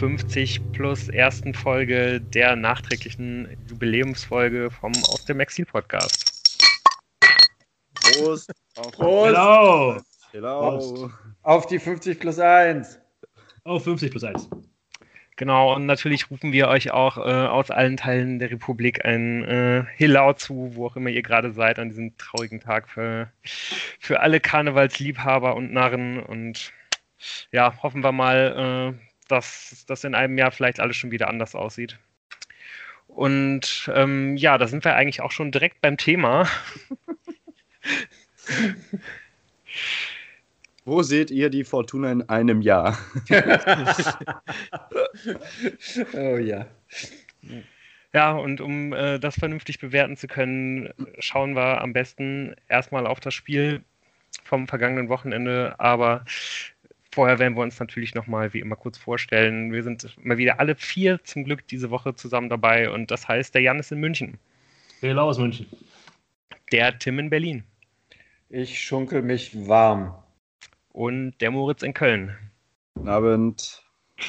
50 plus ersten Folge der nachträglichen Jubiläumsfolge vom Aus dem Exil Podcast. Prost! Auf Prost! Hello! Hello! Auf die 50 plus 1! Auf 50 plus 1. Genau, und natürlich rufen wir euch auch äh, aus allen Teilen der Republik ein äh, Hillau zu, wo auch immer ihr gerade seid, an diesem traurigen Tag für, für alle Karnevalsliebhaber und Narren. Und ja, hoffen wir mal, äh, dass das in einem Jahr vielleicht alles schon wieder anders aussieht. Und ähm, ja, da sind wir eigentlich auch schon direkt beim Thema. Wo seht ihr die Fortuna in einem Jahr? oh ja. Ja, und um äh, das vernünftig bewerten zu können, schauen wir am besten erstmal auf das Spiel vom vergangenen Wochenende. Aber vorher werden wir uns natürlich nochmal wie immer kurz vorstellen. Wir sind mal wieder alle vier zum Glück diese Woche zusammen dabei. Und das heißt, der Jan ist in München. Hello aus München. Der Tim in Berlin. Ich schunkel mich warm. Und der Moritz in Köln. Guten Abend. ich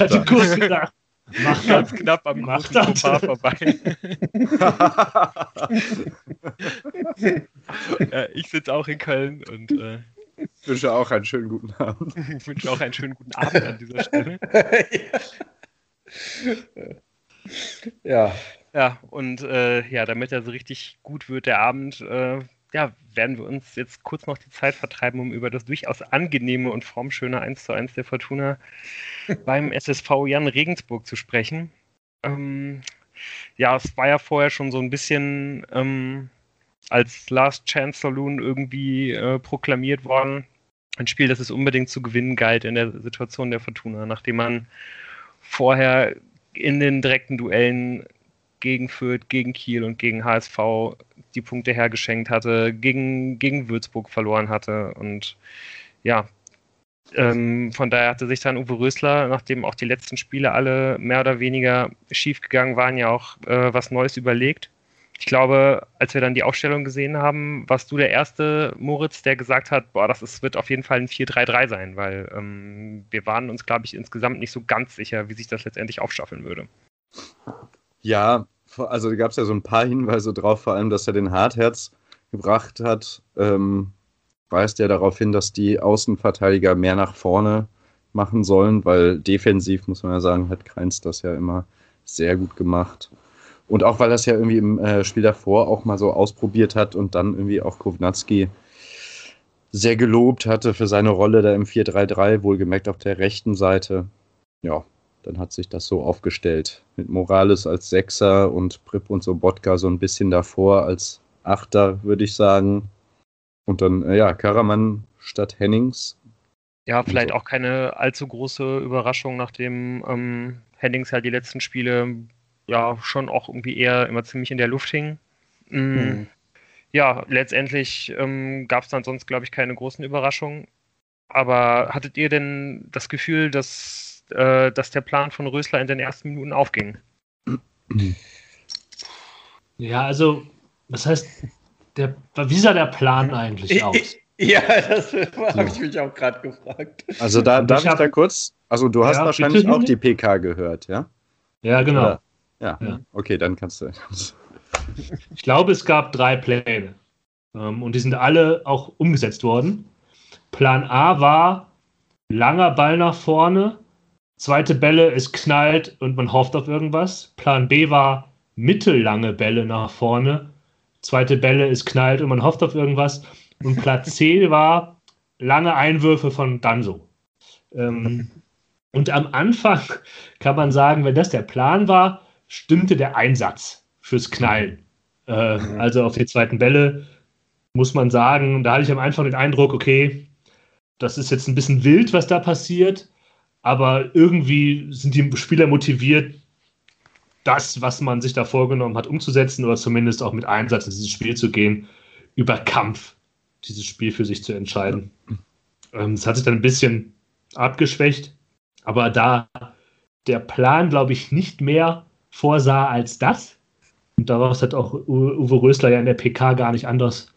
hatte kurz gedacht. Macht ganz knapp am Macht Fauxpas vorbei. ja, ich sitze auch in Köln und äh, ich wünsche auch einen schönen guten Abend. ich wünsche auch einen schönen guten Abend an dieser Stelle. ja. Ja, und äh, ja, damit er so richtig gut wird, der Abend, äh, ja, werden wir uns jetzt kurz noch die Zeit vertreiben, um über das durchaus angenehme und formschöne 1 zu 1 der Fortuna beim SSV Jan Regensburg zu sprechen. Ähm, ja, es war ja vorher schon so ein bisschen ähm, als Last Chance Saloon irgendwie äh, proklamiert worden. Ein Spiel, das es unbedingt zu gewinnen galt in der Situation der Fortuna, nachdem man vorher in den direkten Duellen gegen Fürth, gegen Kiel und gegen HSV die Punkte hergeschenkt hatte, gegen, gegen Würzburg verloren hatte. Und ja, ähm, von daher hatte sich dann Uwe Rösler, nachdem auch die letzten Spiele alle mehr oder weniger schief gegangen waren, ja auch äh, was Neues überlegt. Ich glaube, als wir dann die Aufstellung gesehen haben, warst du der erste, Moritz, der gesagt hat, boah, das ist, wird auf jeden Fall ein 4-3-3 sein, weil ähm, wir waren uns, glaube ich, insgesamt nicht so ganz sicher, wie sich das letztendlich aufschaffeln würde. Ja, also da gab es ja so ein paar Hinweise drauf, vor allem, dass er den Hartherz gebracht hat, ähm, weist ja darauf hin, dass die Außenverteidiger mehr nach vorne machen sollen, weil defensiv, muss man ja sagen, hat Kreins das ja immer sehr gut gemacht. Und auch weil es ja irgendwie im äh, Spiel davor auch mal so ausprobiert hat und dann irgendwie auch Kovnatski sehr gelobt hatte für seine Rolle da im 4-3-3, wohlgemerkt auf der rechten Seite. Ja, dann hat sich das so aufgestellt. Mit Morales als Sechser und Prip und Sobotka so ein bisschen davor als Achter, würde ich sagen. Und dann, äh, ja, Karaman statt Hennings. Ja, vielleicht so. auch keine allzu große Überraschung, nachdem ähm, Hennings halt die letzten Spiele ja schon auch irgendwie eher immer ziemlich in der Luft hing. Mhm. Hm. Ja, letztendlich ähm, gab es dann sonst, glaube ich, keine großen Überraschungen. Aber hattet ihr denn das Gefühl, dass äh, dass der Plan von Rösler in den ersten Minuten aufging. Ja, also, was heißt, der, wie sah der Plan eigentlich aus? Ja, das habe ich mich auch gerade gefragt. Also da darf ich, ich da kurz, also du hast ja, wahrscheinlich bitte? auch die PK gehört, ja? Ja, genau. Ja, ja. okay, dann kannst du. Ich glaube, es gab drei Pläne ähm, und die sind alle auch umgesetzt worden. Plan A war langer Ball nach vorne, Zweite Bälle, es knallt und man hofft auf irgendwas. Plan B war mittellange Bälle nach vorne. Zweite Bälle, es knallt und man hofft auf irgendwas. Und Plan C war lange Einwürfe von Danso. Ähm, und am Anfang kann man sagen, wenn das der Plan war, stimmte der Einsatz fürs Knallen. Äh, also auf die zweiten Bälle muss man sagen, da hatte ich am Anfang den Eindruck, okay, das ist jetzt ein bisschen wild, was da passiert aber irgendwie sind die Spieler motiviert, das, was man sich da vorgenommen hat, umzusetzen oder zumindest auch mit Einsatz in dieses Spiel zu gehen, über Kampf dieses Spiel für sich zu entscheiden. Ähm, es hat sich dann ein bisschen abgeschwächt, aber da der Plan, glaube ich, nicht mehr vorsah als das, und daraus hat auch Uwe Rösler ja in der PK gar nicht anders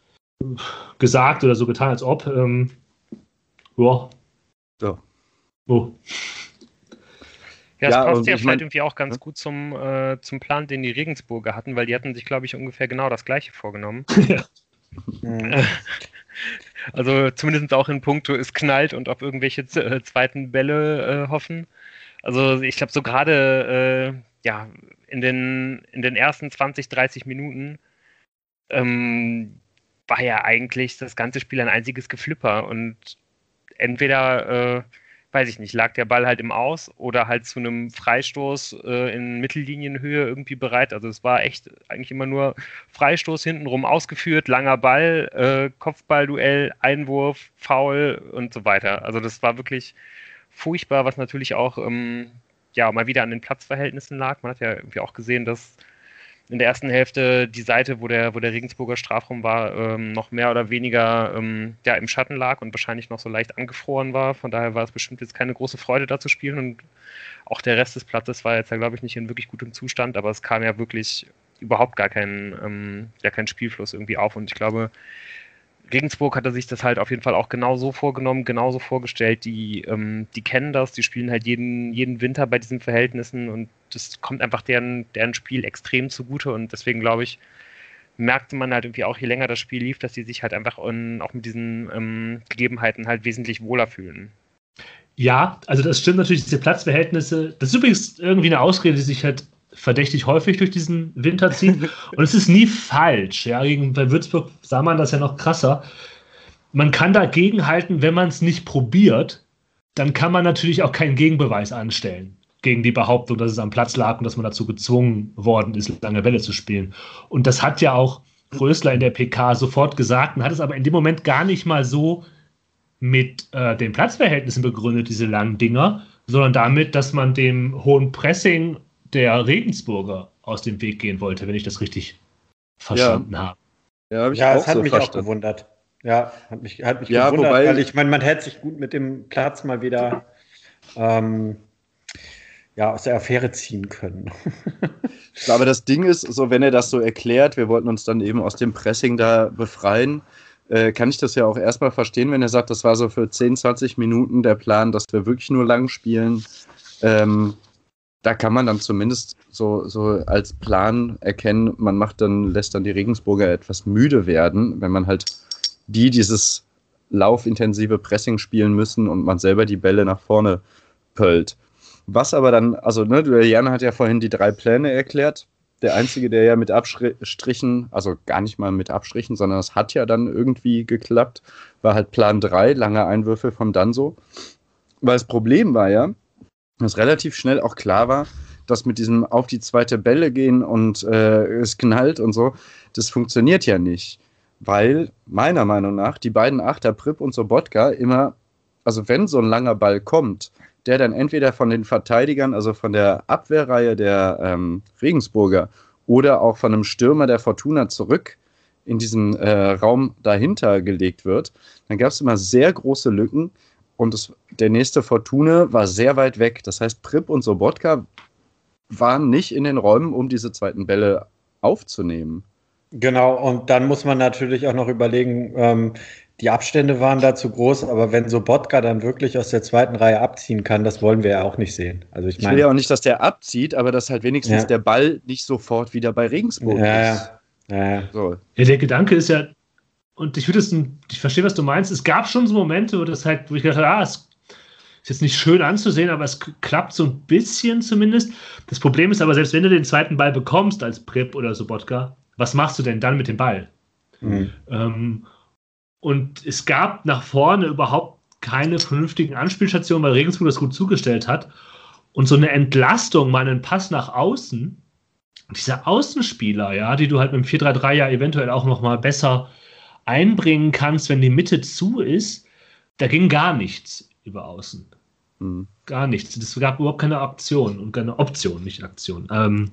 gesagt oder so getan, als ob, ähm, ja, Oh. Ja, das Ja, passt ja ich vielleicht mein- irgendwie auch ganz gut zum, äh, zum Plan, den die Regensburger hatten, weil die hatten sich, glaube ich, ungefähr genau das gleiche vorgenommen. Mhm. Also zumindest auch in puncto, es knallt und auf irgendwelche äh, zweiten Bälle äh, hoffen. Also ich glaube, so gerade äh, ja, in den, in den ersten 20, 30 Minuten ähm, war ja eigentlich das ganze Spiel ein einziges Geflipper und entweder, äh, weiß ich nicht, lag der Ball halt im Aus oder halt zu einem Freistoß äh, in Mittellinienhöhe irgendwie bereit. Also es war echt eigentlich immer nur Freistoß hintenrum ausgeführt, langer Ball, äh, Kopfballduell, Einwurf, Foul und so weiter. Also das war wirklich furchtbar, was natürlich auch ähm, ja mal wieder an den Platzverhältnissen lag. Man hat ja irgendwie auch gesehen, dass in der ersten Hälfte die Seite, wo der, wo der Regensburger Strafraum war, ähm, noch mehr oder weniger ähm, ja, im Schatten lag und wahrscheinlich noch so leicht angefroren war. Von daher war es bestimmt jetzt keine große Freude, da zu spielen. Und auch der Rest des Platzes war jetzt ja, glaube ich, nicht in wirklich gutem Zustand, aber es kam ja wirklich überhaupt gar kein, ähm, ja, kein Spielfluss irgendwie auf. Und ich glaube, Regensburg hatte sich das halt auf jeden Fall auch genauso vorgenommen, genauso vorgestellt. Die, ähm, die kennen das, die spielen halt jeden, jeden Winter bei diesen Verhältnissen und das kommt einfach deren, deren Spiel extrem zugute und deswegen glaube ich, merkte man halt irgendwie auch, je länger das Spiel lief, dass die sich halt einfach in, auch mit diesen ähm, Gegebenheiten halt wesentlich wohler fühlen. Ja, also das stimmt natürlich, diese Platzverhältnisse. Das ist übrigens irgendwie eine Ausrede, die sich halt verdächtig häufig durch diesen Winter zieht. Und es ist nie falsch. Ja, gegen, bei Würzburg sah man das ja noch krasser. Man kann dagegenhalten, wenn man es nicht probiert, dann kann man natürlich auch keinen Gegenbeweis anstellen gegen die Behauptung, dass es am Platz lag und dass man dazu gezwungen worden ist, lange Bälle zu spielen. Und das hat ja auch Rösler in der PK sofort gesagt und hat es aber in dem Moment gar nicht mal so mit äh, den Platzverhältnissen begründet, diese langen Dinger, sondern damit, dass man dem hohen Pressing der Regensburger aus dem Weg gehen wollte, wenn ich das richtig verstanden habe. Ja, habe ich Ja, auch es hat so mich auch verstanden. gewundert. Ja, hat mich, hat mich Ja, gewundert, wobei- weil ich meine, man hätte sich gut mit dem Platz mal wieder ähm, ja, aus der Affäre ziehen können. Aber das Ding ist, so wenn er das so erklärt, wir wollten uns dann eben aus dem Pressing da befreien, äh, kann ich das ja auch erstmal verstehen, wenn er sagt, das war so für 10, 20 Minuten der Plan, dass wir wirklich nur lang spielen. Ähm, da kann man dann zumindest so, so als Plan erkennen, man macht dann, lässt dann die Regensburger etwas müde werden, wenn man halt die dieses laufintensive Pressing spielen müssen und man selber die Bälle nach vorne pöllt. Was aber dann, also ne, Jan hat ja vorhin die drei Pläne erklärt. Der einzige, der ja mit Abstrichen, also gar nicht mal mit Abstrichen, sondern es hat ja dann irgendwie geklappt, war halt Plan 3, lange Einwürfe von Danso. Weil das Problem war ja, dass relativ schnell auch klar war, dass mit diesem auf die zweite Bälle gehen und äh, es knallt und so, das funktioniert ja nicht. Weil meiner Meinung nach die beiden Achter, Prip und Sobotka, immer, also wenn so ein langer Ball kommt, der dann entweder von den Verteidigern, also von der Abwehrreihe der ähm, Regensburger oder auch von einem Stürmer der Fortuna zurück in diesen äh, Raum dahinter gelegt wird, dann gab es immer sehr große Lücken und es, der nächste Fortuna war sehr weit weg. Das heißt, Prip und Sobotka waren nicht in den Räumen, um diese zweiten Bälle aufzunehmen. Genau, und dann muss man natürlich auch noch überlegen, ähm, die Abstände waren da zu groß, aber wenn so Botka dann wirklich aus der zweiten Reihe abziehen kann, das wollen wir ja auch nicht sehen. Also ich Ich will meine, ja auch nicht, dass der abzieht, aber dass halt wenigstens Ja. der Ball nicht sofort wieder bei Regensburg Ja, ist. ja, ja. So. Ja, der Gedanke ist ja, und ich würde es, ich verstehe, was du meinst. Es gab schon so Momente, wo das halt, wo ich gedacht habe, ah, es ist jetzt nicht schön anzusehen, aber es klappt so ein bisschen zumindest. Das Problem ist aber, selbst wenn du den zweiten Ball bekommst als Prip oder Sobotka, was machst du denn dann mit dem Ball? Mhm. Ähm, und es gab nach vorne überhaupt keine vernünftigen Anspielstationen, weil Regensburg das gut zugestellt hat. Und so eine Entlastung, mal einen Pass nach außen, diese Außenspieler, ja, die du halt mit dem 4-3-3 ja eventuell auch noch mal besser einbringen kannst, wenn die Mitte zu ist, da ging gar nichts über außen. Hm. Gar nichts. Es gab überhaupt keine Option und keine Option, nicht Aktion. Ähm,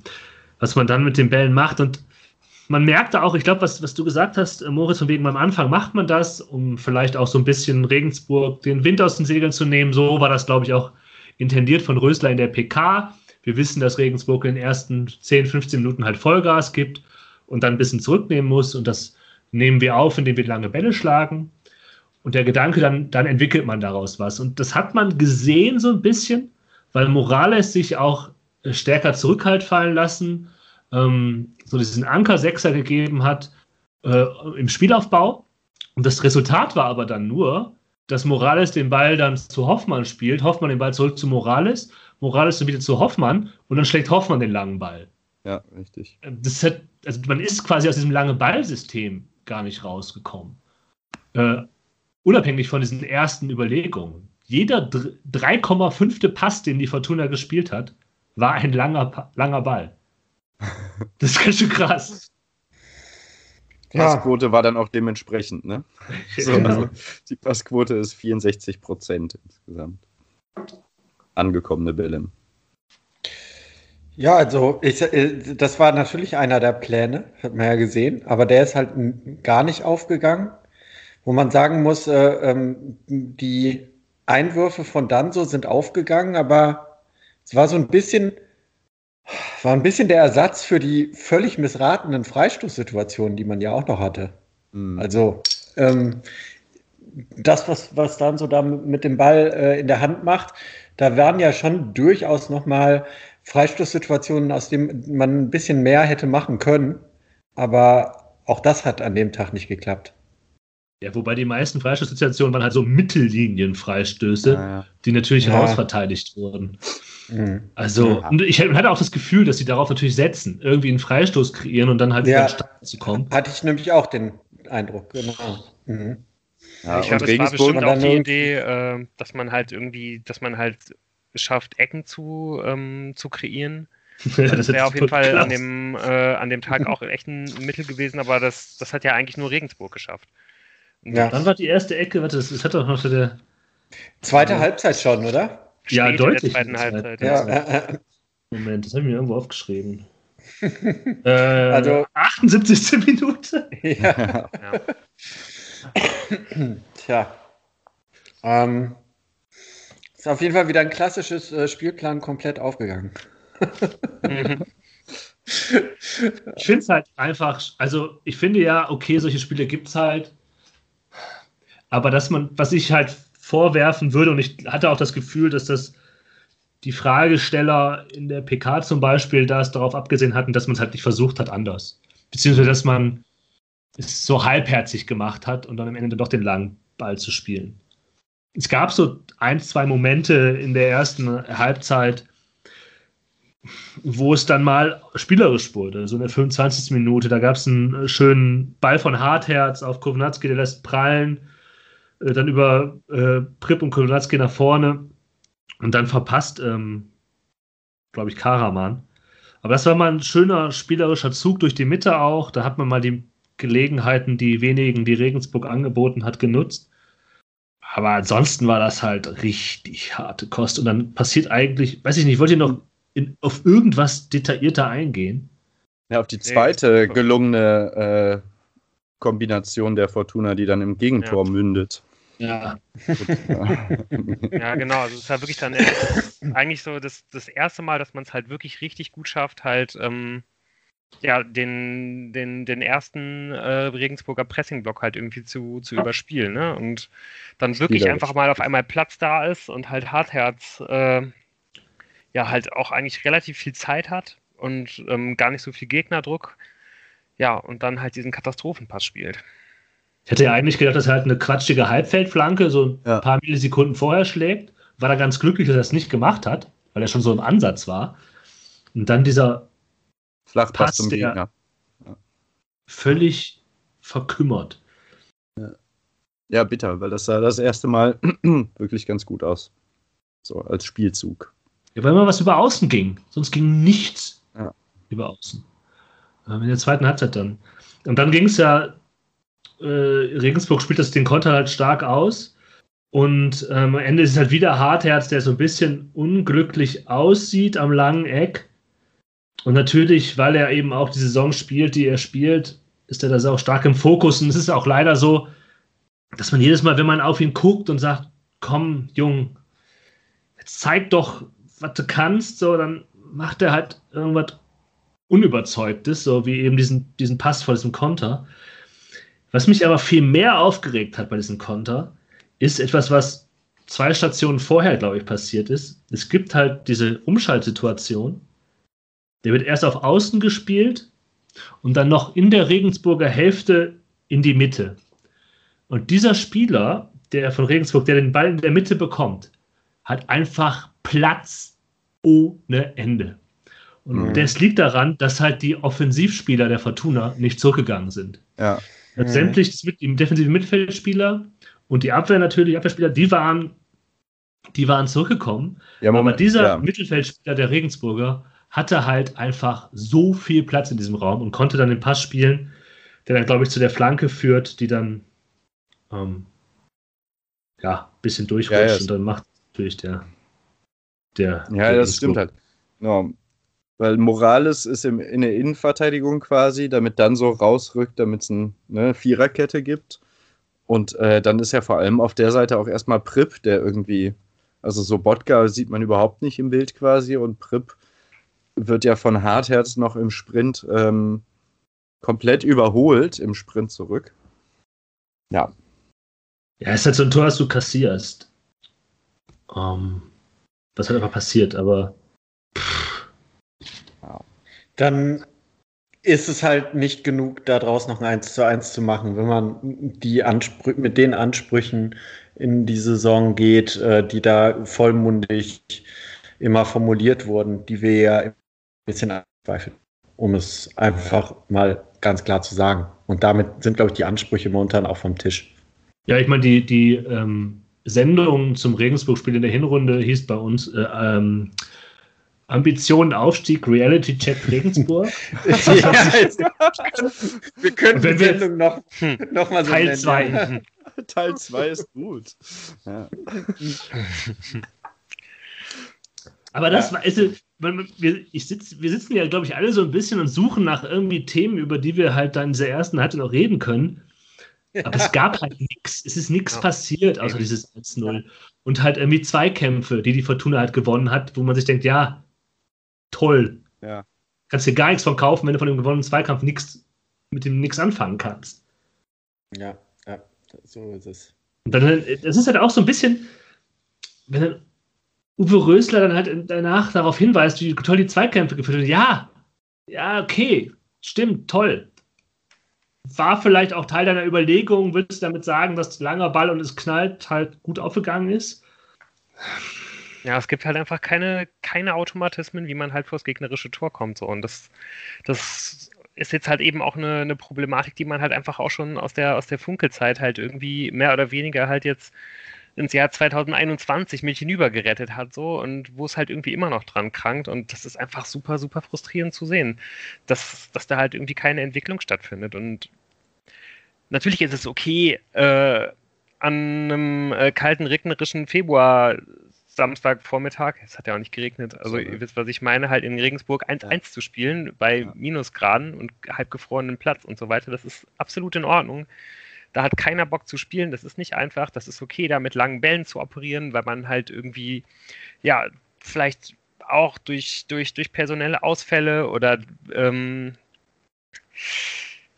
was man dann mit den Bällen macht und man merkte auch, ich glaube, was, was du gesagt hast, äh, Moritz, von wegen am Anfang macht man das, um vielleicht auch so ein bisschen Regensburg den Wind aus den Segeln zu nehmen. So war das, glaube ich, auch intendiert von Rösler in der PK. Wir wissen, dass Regensburg in den ersten 10, 15 Minuten halt Vollgas gibt und dann ein bisschen zurücknehmen muss. Und das nehmen wir auf, indem wir lange Bälle schlagen. und der Gedanke, dann, dann entwickelt man daraus was. Und das hat man gesehen so ein bisschen, weil Morales sich auch stärker zurückhalt fallen lassen, ähm, so diesen Anker-Sechser gegeben hat äh, im Spielaufbau. Und das Resultat war aber dann nur, dass Morales den Ball dann zu Hoffmann spielt, Hoffmann den Ball zurück zu Morales, Morales dann wieder zu Hoffmann und dann schlägt Hoffmann den langen Ball. Ja, richtig. Das hat, also man ist quasi aus diesem langen Ballsystem gar nicht rausgekommen. Äh, unabhängig von diesen ersten Überlegungen. Jeder 3,5. Pass, den die Fortuna gespielt hat, war ein langer, langer Ball. Das ist ganz schön krass. Passquote war dann auch dementsprechend, ne? So, also die Passquote ist 64 Prozent insgesamt. Angekommene Bälle. Ja, also ich, äh, das war natürlich einer der Pläne, hat man ja gesehen, aber der ist halt gar nicht aufgegangen. Wo man sagen muss, äh, ähm, die Einwürfe von Danso sind aufgegangen, aber es war so ein bisschen, war ein bisschen der Ersatz für die völlig missratenen Freistoßsituationen, die man ja auch noch hatte. Hm. Also ähm, das, was, was dann so da mit dem Ball äh, in der Hand macht, da waren ja schon durchaus nochmal Freistoßsituationen, aus denen man ein bisschen mehr hätte machen können. Aber auch das hat an dem Tag nicht geklappt. Ja, wobei die meisten Freistoßsituationen waren halt so Mittellinien-Freistöße, Ja, ja. die natürlich Ja. rausverteidigt wurden. Mhm. Also, Ja. und ich hatte auch das Gefühl, dass sie darauf natürlich setzen, irgendwie einen Freistoß kreieren und dann halt Ja. wieder in den Start zu kommen. Hatte ich nämlich auch den Eindruck, genau. Mhm. Ja, ich glaube, es war bestimmt auch die Idee, äh, dass man halt irgendwie, dass man halt es schafft, Ecken zu, ähm, zu kreieren. Das wäre auf jeden Fall an dem, äh, an dem Tag auch echt ein Mittel gewesen, aber das, das hat ja eigentlich nur Regensburg geschafft. Und Ja. Wann war die erste Ecke? Warte, das, das hat doch noch der. Zweite Halbzeit schon, oder? Ja, spät in deutlich Der zweiten Halbzeit. Zeit, Ja, Ja. äh, äh, Moment, das habe ich mir irgendwo aufgeschrieben. äh, Also- 78. Minute. ja. Ja. Tja. Ähm, ist auf jeden Fall wieder ein klassisches äh, Spielplan komplett aufgegangen. Mhm. Ich finde es halt einfach, also ich finde ja, okay, solche Spiele gibt es halt. Aber dass man, was ich halt vorwerfen würde, und ich hatte auch das Gefühl, dass das die Fragesteller in der PK zum Beispiel das darauf abgesehen hatten, dass man es halt nicht versucht hat, anders. Beziehungsweise, dass man es so halbherzig gemacht hat und dann am Ende doch den langen Ball zu spielen. Es gab so ein, zwei Momente in der ersten Halbzeit, wo es dann mal spielerisch wurde. So in der 25. Minute, da gab es einen schönen Ball von Hartherz auf Kovnatski, der lässt prallen, äh, dann über äh, Pripp und Kovnatski nach vorne und dann verpasst, ähm, glaube ich, Karaman. Aber das war mal ein schöner spielerischer Zug durch die Mitte auch. Da hat man mal die Gelegenheiten, die wenigen, die Regensburg angeboten hat, genutzt. Aber ansonsten war das halt richtig harte Kost. Und dann passiert eigentlich, weiß ich nicht, wollt ihr noch in, auf irgendwas detaillierter eingehen? Ja, auf die zweite gelungene äh, Kombination der Fortuna, die dann im Gegentor mündet. Ja. Ja, genau. Also es ist halt wirklich dann erst, eigentlich so das, das erste Mal, dass man es halt wirklich richtig gut schafft, halt ähm, ja, den, den, den ersten äh, Regensburger Pressingblock halt irgendwie zu, zu überspielen. Ne? Und dann wirklich Spielerisch. einfach mal auf einmal Platz da ist und halt Hartherz äh, ja halt auch eigentlich relativ viel Zeit hat und ähm, gar nicht so viel Gegnerdruck. Ja, und dann halt diesen Katastrophenpass spielt. Ich hätte ja eigentlich gedacht, dass er halt eine quatschige Halbfeldflanke so ein Ja. paar Millisekunden vorher schlägt. War da ganz glücklich, dass er es nicht gemacht hat, weil er schon so im Ansatz war. Und dann dieser Flachpass Passt zum Gegner. völlig verkümmert. Ja, bitter, weil das sah das erste Mal wirklich ganz gut aus. So als Spielzug. Ja, weil immer was über außen ging. Sonst ging nichts Ja. über außen. Ähm, In der zweiten Halbzeit dann. Und dann ging es ja, äh, Regensburg spielt das den Konter halt stark aus. Und ähm, am Ende ist es halt wieder Hartherz, der so ein bisschen unglücklich aussieht am langen Eck. Und natürlich, weil er eben auch die Saison spielt, die er spielt, ist er da auch stark im Fokus. Und es ist auch leider so, dass man jedes Mal, wenn man auf ihn guckt und sagt, komm, Jung, jetzt zeig doch, was du kannst, so, dann macht er halt irgendwas Unüberzeugtes, so wie eben diesen, diesen Pass vor diesem Konter. Was mich aber viel mehr aufgeregt hat bei diesem Konter, ist etwas, was zwei Stationen vorher, glaube ich, passiert ist. Es gibt halt diese Umschaltsituation. Der wird erst auf Außen gespielt und dann noch in der Regensburger Hälfte in die Mitte. Und dieser Spieler, der von Regensburg, der den Ball in der Mitte bekommt, hat einfach Platz ohne Ende. Und mhm. das liegt daran, dass halt die Offensivspieler der Fortuna nicht zurückgegangen sind. Ja. Mhm. Sämtlich die defensiven Mittelfeldspieler und die Abwehr natürlich, Abwehrspieler, die waren, die waren zurückgekommen. Ja, aber dieser ja. Mittelfeldspieler der Regensburger hatte halt einfach so viel Platz in diesem Raum und konnte dann den Pass spielen, der dann, glaube ich, zu der Flanke führt, die dann ähm, ja, ein bisschen durchrutscht ja, ja. und dann macht natürlich der. der ja, der das stimmt halt. Genau. Weil Morales ist im, in der Innenverteidigung quasi, damit dann so rausrückt, damit es eine ne, Viererkette gibt. Und äh, dann ist ja vor allem auf der Seite auch erstmal Prip, der irgendwie, also so Bodka sieht man überhaupt nicht im Bild quasi und Prip wird ja von Hartherz noch im Sprint ähm, komplett überholt, im Sprint zurück. Ja. Ja, es ist halt so ein Tor, das du kassierst. Um, ähm, was halt einfach passiert, aber. Dann ist es halt nicht genug, da draußen noch ein 1 zu 1 zu machen, wenn man die Ansprü mit den Ansprüchen in die Saison geht, äh, die da vollmundig immer formuliert wurden, die wir ja bisschen anzweifeln, um es einfach mal ganz klar zu sagen. Und damit sind, glaube ich, die Ansprüche momentan auch vom Tisch. Ja, ich meine, die, die ähm, Sendung zum Regensburg-Spiel in der Hinrunde hieß bei uns äh, ähm, Ambitionen Aufstieg, Reality Check Regensburg. ja, wir können die Sendung noch, noch mal so Teil 2. Teil 2 ist gut. Ja. Aber das ja. war, also, wir, ich sitz, wir sitzen ja, glaube ich, alle so ein bisschen und suchen nach irgendwie Themen, über die wir halt dann in dieser ersten Halbzeit noch reden können. Aber es gab halt nichts. Es ist nichts ja. passiert, außer dieses 1-0. Und halt irgendwie Zweikämpfe, die die Fortuna halt gewonnen hat, wo man sich denkt, ja, toll. Ja. Kannst dir gar nichts von kaufen, wenn du von dem gewonnenen Zweikampf nichts mit dem nichts anfangen kannst. Ja, ja, so ist es. Und dann, es ist halt auch so ein bisschen, wenn dann Uwe Rösler dann halt danach darauf hinweist, wie toll die Zweikämpfe geführt haben. Ja, ja, okay, stimmt, toll war vielleicht auch Teil deiner Überlegung, würdest du damit sagen, dass langer Ball und es knallt halt gut aufgegangen ist? Ja, es gibt halt einfach keine, keine Automatismen, wie man halt vors gegnerische Tor kommt. So. Und das, das ist jetzt halt eben auch eine, eine Problematik, die man halt einfach auch schon aus der, aus der Funkelzeit halt irgendwie mehr oder weniger halt jetzt ins Jahr 2021 mit hinübergerettet hat, so und wo es halt irgendwie immer noch dran krankt und das ist einfach super, super frustrierend zu sehen, dass, dass da halt irgendwie keine Entwicklung stattfindet und natürlich ist es okay, äh, an einem äh, kalten, regnerischen Februar Samstagvormittag, es hat ja auch nicht geregnet, also so, ihr wisst, was ich meine, halt in Regensburg 1-1 ja. zu spielen bei ja. Minusgraden und halb gefrorenen Platz und so weiter, das ist absolut in Ordnung. Da hat keiner Bock zu spielen. Das ist nicht einfach. Das ist okay, da mit langen Bällen zu operieren, weil man halt irgendwie, ja, vielleicht auch durch, durch, durch personelle Ausfälle oder ähm,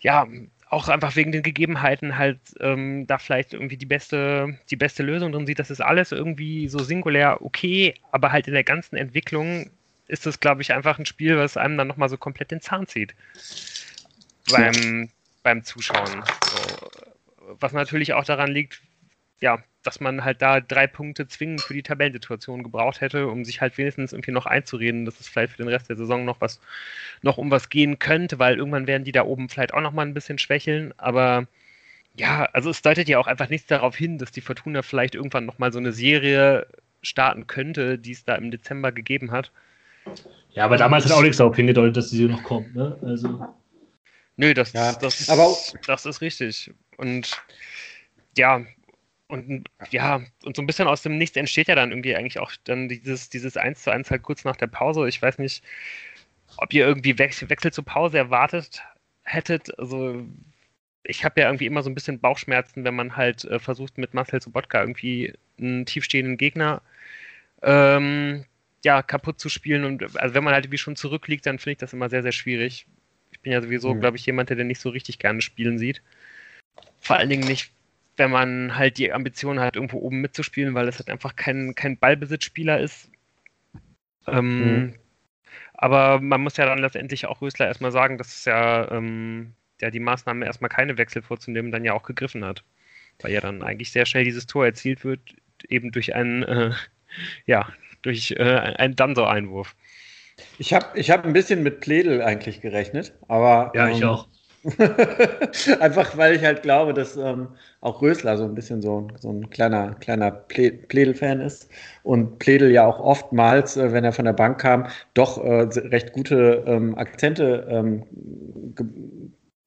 ja, auch einfach wegen den Gegebenheiten halt ähm, da vielleicht irgendwie die beste, die beste Lösung drin sieht. Das ist alles irgendwie so singulär okay, aber halt in der ganzen Entwicklung ist das, glaube ich, einfach ein Spiel, was einem dann nochmal so komplett den Zahn zieht. Beim, beim Zuschauen. So was natürlich auch daran liegt, ja, dass man halt da drei Punkte zwingend für die Tabellensituation gebraucht hätte, um sich halt wenigstens irgendwie noch einzureden, dass es vielleicht für den Rest der Saison noch was, noch um was gehen könnte, weil irgendwann werden die da oben vielleicht auch noch mal ein bisschen schwächeln, aber ja, also es deutet ja auch einfach nichts darauf hin, dass die Fortuna vielleicht irgendwann noch mal so eine Serie starten könnte, die es da im Dezember gegeben hat. Ja, aber damals hat auch nichts darauf hingedeutet, dass die noch kommt, ne? Also. Nö, das, ja, das, aber das ist richtig. Und ja, und ja, und so ein bisschen aus dem Nichts entsteht ja dann irgendwie eigentlich auch dann dieses, dieses 1 zu 1 halt kurz nach der Pause. Ich weiß nicht, ob ihr irgendwie Wechsel, Wechsel zur Pause erwartet hättet. Also ich habe ja irgendwie immer so ein bisschen Bauchschmerzen, wenn man halt äh, versucht, mit Marcel Sobotka irgendwie einen tiefstehenden Gegner ähm, ja, kaputt zu spielen. Und also wenn man halt wie schon zurückliegt, dann finde ich das immer sehr, sehr schwierig. Ich bin ja sowieso, mhm. glaube ich, jemand, der nicht so richtig gerne spielen sieht. Vor allen Dingen nicht, wenn man halt die Ambition hat, irgendwo oben mitzuspielen, weil es halt einfach kein, kein Ballbesitzspieler ist. Ähm, mhm. Aber man muss ja dann letztendlich auch Rösler erstmal sagen, dass es ja, ähm, ja die Maßnahme, erstmal keine Wechsel vorzunehmen, dann ja auch gegriffen hat. Weil ja dann eigentlich sehr schnell dieses Tor erzielt wird, eben durch einen, äh, ja, durch äh, einen Danso-Einwurf. Ich habe ich hab ein bisschen mit Pledel eigentlich gerechnet, aber. Ja, ich ähm, auch. Einfach weil ich halt glaube, dass ähm, auch Rösler so ein bisschen so, so ein kleiner, kleiner Pledel-Fan ist und Pledel ja auch oftmals, äh, wenn er von der Bank kam, doch äh, recht gute ähm, Akzente ähm,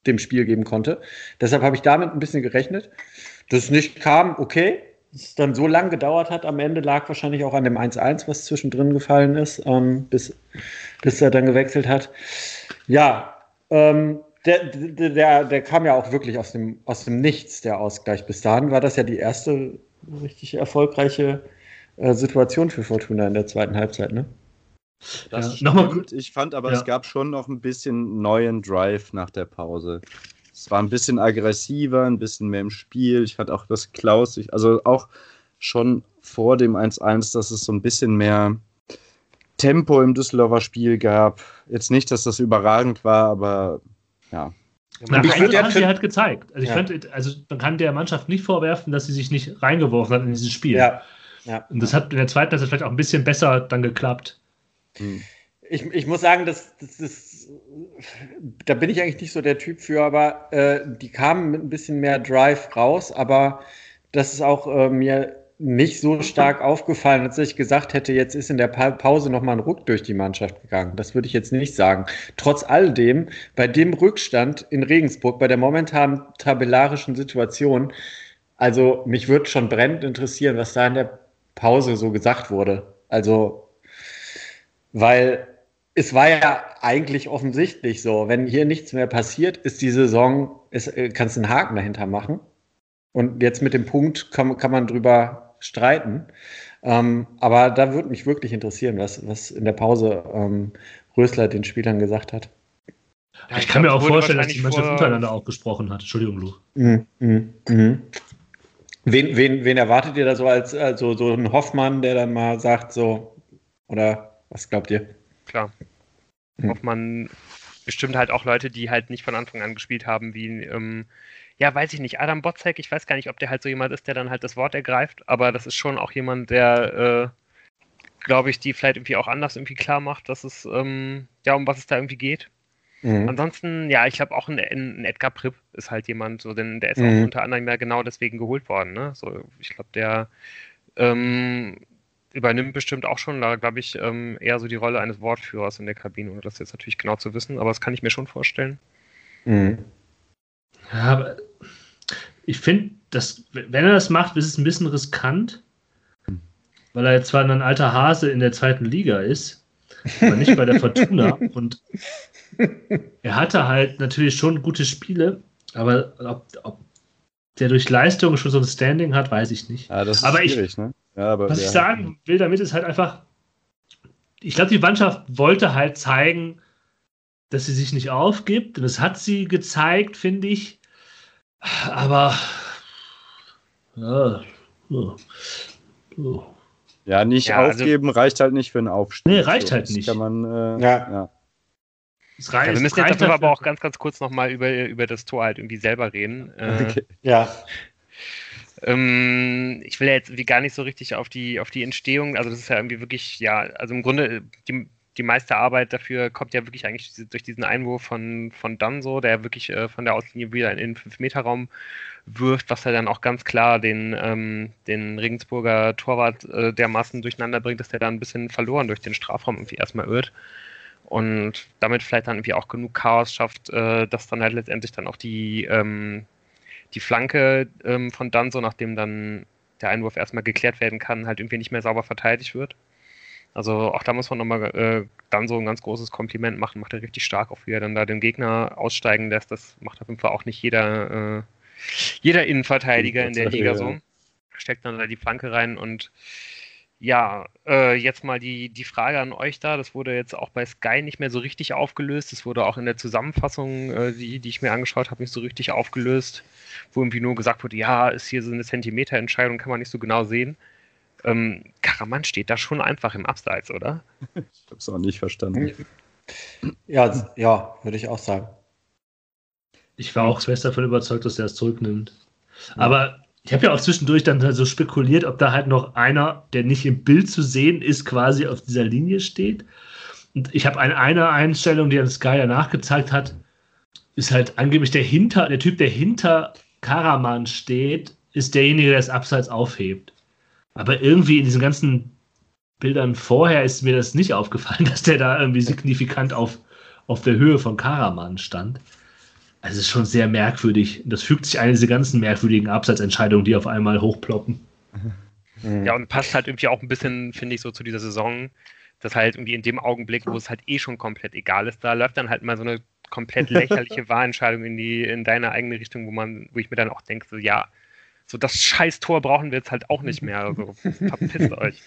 dem Spiel geben konnte. Deshalb habe ich damit ein bisschen gerechnet. Dass es nicht kam, okay. Es dann so lang gedauert hat am Ende, lag wahrscheinlich auch an dem 1-1, was zwischendrin gefallen ist, ähm, bis, bis er dann gewechselt hat. Ja, ähm, der, der, der, der, kam ja auch wirklich aus dem, aus dem Nichts, der Ausgleich. Bis dahin war das ja die erste richtig erfolgreiche äh, Situation für Fortuna in der zweiten Halbzeit, ne? Das ja, nochmal gut. Ich fand aber, ja. es gab schon noch ein bisschen neuen Drive nach der Pause. Es war ein bisschen aggressiver, ein bisschen mehr im Spiel. Ich fand auch, dass Klaus sich, also auch schon vor dem 1-1, dass es so ein bisschen mehr Tempo im Düsseldorfer Spiel gab. Jetzt nicht, dass das überragend war, aber ja. Na, ich finde, haben sie halt gezeigt. Also ich ja. fand, also man kann der Mannschaft nicht vorwerfen, dass sie sich nicht reingeworfen hat in dieses Spiel. Ja. ja. Und das hat in der zweiten Halbzeit vielleicht auch ein bisschen besser dann geklappt. Hm. Ich, ich muss sagen, das, das, das, da bin ich eigentlich nicht so der Typ für, aber äh, die kamen mit ein bisschen mehr Drive raus, aber das ist auch äh, mir nicht so stark aufgefallen, als ich gesagt hätte, jetzt ist in der Pause nochmal ein Ruck durch die Mannschaft gegangen. Das würde ich jetzt nicht sagen. Trotz alledem, bei dem Rückstand in Regensburg, bei der momentanen tabellarischen Situation, also mich würde schon brennend interessieren, was da in der Pause so gesagt wurde. Also, weil es war ja eigentlich offensichtlich so, wenn hier nichts mehr passiert, ist die Saison, ist, äh, kannst du einen Haken dahinter machen. Und jetzt mit dem Punkt kann, kann man drüber streiten. Ähm, aber da würde mich wirklich interessieren, was, was in der Pause ähm, Rösler den Spielern gesagt hat. Ja, ich, ich kann mir auch vorstellen, dass die Mannschaft untereinander auch gesprochen hat. Entschuldigung, Lu. Mhm, mh, mh. Wen, wen, wen erwartet ihr da so als also so ein Hoffmann, der dann mal sagt, so, oder was glaubt ihr? Klar. Mhm. Hoffmann bestimmt halt auch Leute, die halt nicht von Anfang an gespielt haben, wie ähm, ja, weiß ich nicht, Adam Botzek, ich weiß gar nicht, ob der halt so jemand ist, der dann halt das Wort ergreift, aber das ist schon auch jemand, der, äh, glaube ich, die vielleicht irgendwie auch anders irgendwie klar macht, dass es, ähm, ja, um was es da irgendwie geht. Mhm. Ansonsten, ja, ich glaube auch ein, ein, Edgar Pripp ist halt jemand, so, denn der ist mhm. auch unter anderem ja genau deswegen geholt worden, ne? So, ich glaube, der ähm, übernimmt bestimmt auch schon, glaube ich, ähm, eher so die Rolle eines Wortführers in der Kabine, ohne das jetzt natürlich genau zu wissen, aber das kann ich mir schon vorstellen. Mhm. Ja, aber ich finde, dass, wenn er das macht, ist es ein bisschen riskant, weil er jetzt zwar ein alter Hase in der zweiten Liga ist, aber nicht bei der Fortuna. Und er hatte halt natürlich schon gute Spiele, aber ob, ob der durch Leistung schon so ein Standing hat, weiß ich nicht. Ja, das ist aber schwierig, ich, ne? Ja, aber was ich sagen will damit ist halt einfach, ich glaube, die Mannschaft wollte halt zeigen, dass sie sich nicht aufgibt. Und das hat sie gezeigt, finde ich. Aber ja, ja nicht ja, also aufgeben also, reicht halt nicht für einen Aufstieg. Nee, reicht so, halt nicht. Kann man, äh, ja. ja. Es reicht, ja, wir müssen jetzt halt aber auch ganz, ganz kurz nochmal über, über das Tor halt irgendwie selber reden. Äh, okay. Ja. Ähm, ich will ja jetzt irgendwie gar nicht so richtig auf die, auf die Entstehung, also das ist ja irgendwie wirklich, ja, also im Grunde, die, die meiste Arbeit dafür kommt ja wirklich eigentlich durch diesen Einwurf von, von Danso, der wirklich äh, von der Auslinie wieder in den 5-Meter-Raum wirft, was er dann auch ganz klar den, ähm, den Regensburger Torwart äh, dermaßen durcheinander bringt, dass der da ein bisschen verloren durch den Strafraum irgendwie erstmal irrt. Und damit vielleicht dann irgendwie auch genug Chaos schafft, äh, dass dann halt letztendlich dann auch die, ähm, die Flanke ähm, von Danso, nachdem dann der Einwurf erstmal geklärt werden kann, halt irgendwie nicht mehr sauber verteidigt wird. Also auch da muss man nochmal äh, dann so ein ganz großes Kompliment machen. Macht er richtig stark, auch wie er dann da den Gegner aussteigen lässt. Das macht auf jeden Fall auch nicht jeder, äh, jeder Innenverteidiger in der Liga so. Steckt dann da die Flanke rein und Ja, äh, jetzt mal die, die Frage an euch da. Das wurde jetzt auch bei Sky nicht mehr so richtig aufgelöst. Das wurde auch in der Zusammenfassung, äh, die, die ich mir angeschaut habe, nicht so richtig aufgelöst, wo irgendwie nur gesagt wurde, ja, ist hier so eine Zentimeterentscheidung, kann man nicht so genau sehen. Ähm, Karaman steht da schon einfach im Abseits, oder? Ich habe es auch nicht verstanden. Ja, ja, würde ich auch sagen. Ich war auch fest davon überzeugt, dass er es zurücknimmt. Aber ich habe ja auch zwischendurch dann so spekuliert, ob da halt noch einer, der nicht im Bild zu sehen ist, quasi auf dieser Linie steht. Und ich habe eine, eine Einstellung, die an Sky ja nachgezeigt hat, ist halt angeblich der hinter, der Typ, der hinter Karaman steht, ist derjenige, der das Abseits aufhebt. Aber irgendwie in diesen ganzen Bildern vorher ist mir das nicht aufgefallen, dass der da irgendwie signifikant auf, auf der Höhe von Karaman stand. Also es ist schon sehr merkwürdig. Das fügt sich ein, diese ganzen merkwürdigen Abseitsentscheidungen, die auf einmal hochploppen. Mhm. Ja, und passt halt irgendwie auch ein bisschen, finde ich, so zu dieser Saison, dass halt irgendwie in dem Augenblick, wo es halt eh schon komplett egal ist, da läuft dann halt mal so eine komplett lächerliche Wahlentscheidung in die, in deine eigene Richtung, wo man, wo ich mir dann auch denke, so ja, so das scheiß Tor brauchen wir jetzt halt auch nicht mehr. Also verpisst euch.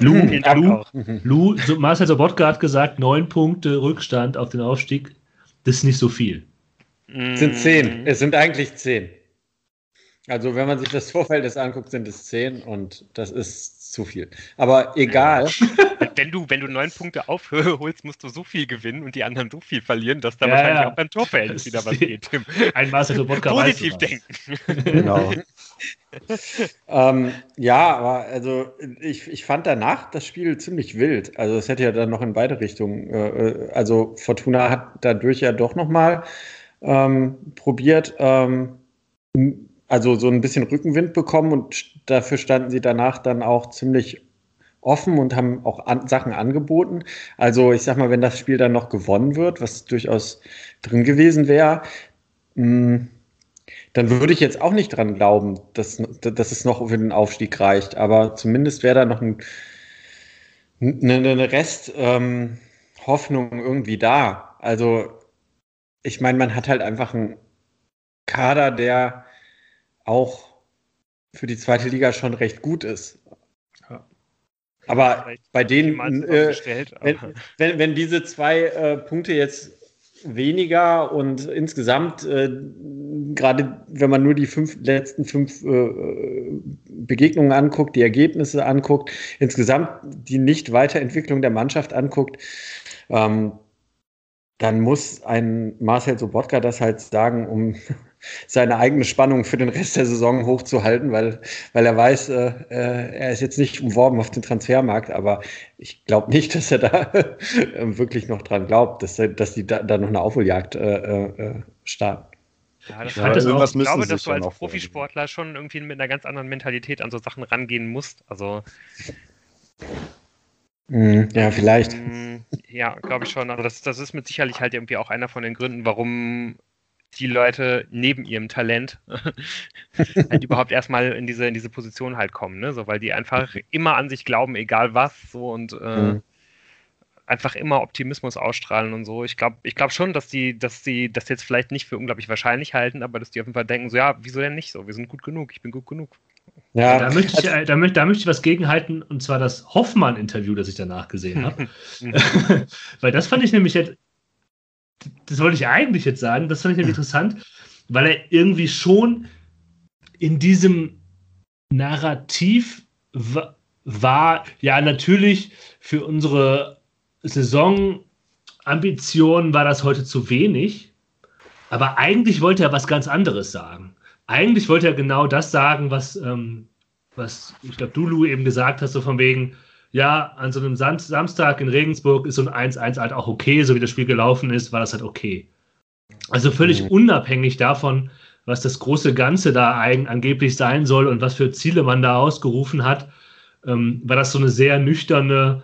Lou, Lou, Lou so Marcel Sobotka hat gesagt, neun Punkte Rückstand auf den Aufstieg, das ist nicht so viel. Es sind zehn. Es sind eigentlich zehn. Also, wenn man sich das Vorfeld anguckt, sind es zehn und das ist zu viel. Aber egal. wenn du, wenn du neun Punkte aufholst, musst du so viel gewinnen und die anderen so viel verlieren, dass da Ja, wahrscheinlich ja. auch beim Torverhältnis wieder was geht. Ein Marcel Sobotka Positiv denken. Genau. ähm, ja, aber also ich, ich fand danach das Spiel ziemlich wild. Also es hätte ja dann noch in beide Richtungen. Äh, äh, also Fortuna hat dadurch ja doch nochmal ähm, probiert, ähm, also so ein bisschen Rückenwind bekommen und dafür standen sie danach dann auch ziemlich offen und haben auch an, Sachen angeboten. Also ich sag mal, wenn das Spiel dann noch gewonnen wird, was durchaus drin gewesen wäre, mh, dann würde ich jetzt auch nicht dran glauben, dass, dass es noch für den Aufstieg reicht. Aber zumindest wäre da noch ein, eine, eine Resthoffnung ähm, irgendwie da. Also, ich meine, man hat halt einfach einen Kader, der auch für die zweite Liga schon recht gut ist. Ja. Aber Vielleicht bei denen, äh, zusammengestellt, wenn, wenn, wenn diese zwei äh, Punkte jetzt weniger und insgesamt, äh, gerade wenn man nur die fünf, letzten fünf äh, Begegnungen anguckt, die Ergebnisse anguckt, insgesamt die Nicht-Weiterentwicklung der Mannschaft anguckt, ähm, dann muss ein Marcel Sobotka das halt sagen, um seine eigene Spannung für den Rest der Saison hochzuhalten, weil, weil er weiß, äh, äh, er ist jetzt nicht umworben auf den Transfermarkt, aber ich glaube nicht, dass er da äh, wirklich noch dran glaubt, dass, er, dass die da, da noch eine Aufholjagd äh, äh, starten. Ja, das Ja, halt das auch, ich glaube, dass du als Profisportler schon irgendwie mit einer ganz anderen Mentalität an so Sachen rangehen musst. Also, Mhm, ja, vielleicht. mm, ja, glaube ich schon. Also das, das ist mit sicherlich halt irgendwie auch einer von den Gründen, warum die Leute neben ihrem Talent halt überhaupt erstmal in diese, in diese Position halt kommen, ne? So, weil die einfach immer an sich glauben, egal was, so und äh, Mhm. einfach immer Optimismus ausstrahlen und so. Ich glaube ich glaub schon, dass die, dass die das jetzt vielleicht nicht für unglaublich wahrscheinlich halten, aber dass die auf jeden Fall denken, so ja, wieso denn nicht so? Wir sind gut genug, ich bin gut genug. Ja, Da möchte, ich, äh, da, möchte, da möchte ich was gegenhalten, und zwar das Hoffmann-Interview, das ich danach gesehen habe. weil das fand ich nämlich jetzt, das wollte ich eigentlich jetzt sagen, das fand ich nämlich interessant, weil er irgendwie schon in diesem Narrativ wa- war, ja, natürlich für unsere Saisonambitionen war das heute zu wenig, aber eigentlich wollte er was ganz anderes sagen. Eigentlich wollte er genau das sagen, was, ähm, was ich glaube, du, Lou, eben gesagt hast, so von wegen, ja, an so einem Sam Samstag in Regensburg ist so ein 1-1 halt auch okay, so wie das Spiel gelaufen ist, war das halt okay. Also völlig Mhm. unabhängig davon, was das große Ganze da angeblich sein soll und was für Ziele man da ausgerufen hat, ähm, war das so eine sehr nüchterne,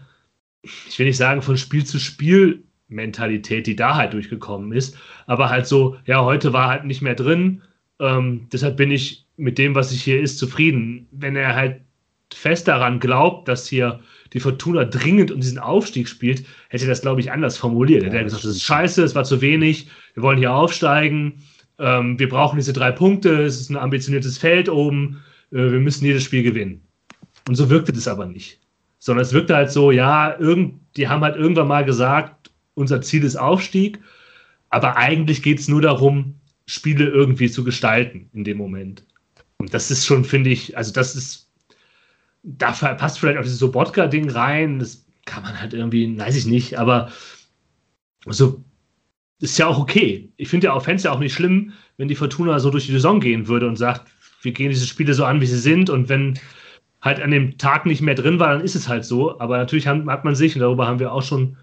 ich will nicht sagen von Spiel zu Spiel Mentalität, die da halt durchgekommen ist, aber halt so, ja, heute war halt nicht mehr drin, ähm, deshalb bin ich mit dem, was ich hier ist, zufrieden. Wenn er halt fest daran glaubt, dass hier die Fortuna dringend um diesen Aufstieg spielt, hätte er das, glaube ich, anders formuliert. Er Ja, hätte das gesagt, das ist scheiße, es war zu wenig, wir wollen hier aufsteigen, ähm, wir brauchen diese drei Punkte, es ist ein ambitioniertes Feld oben, äh, wir müssen jedes Spiel gewinnen. Und so wirkte das aber nicht. Sondern es wirkte halt so, ja, irgend, die haben halt irgendwann mal gesagt, unser Ziel ist Aufstieg, aber eigentlich geht es nur darum, Spiele irgendwie zu gestalten in dem Moment. Und das ist schon, finde ich, also das ist, da passt vielleicht auch dieses Sobotka-Ding rein, das kann man halt irgendwie, weiß ich nicht, aber so ist ja auch okay. Ich finde ja auch Fans ja auch nicht schlimm, wenn die Fortuna so durch die Saison gehen würde und sagt, wir gehen diese Spiele so an, wie sie sind und wenn halt an dem Tag nicht mehr drin war, dann ist es halt so. Aber natürlich hat man sich, und darüber haben wir auch schon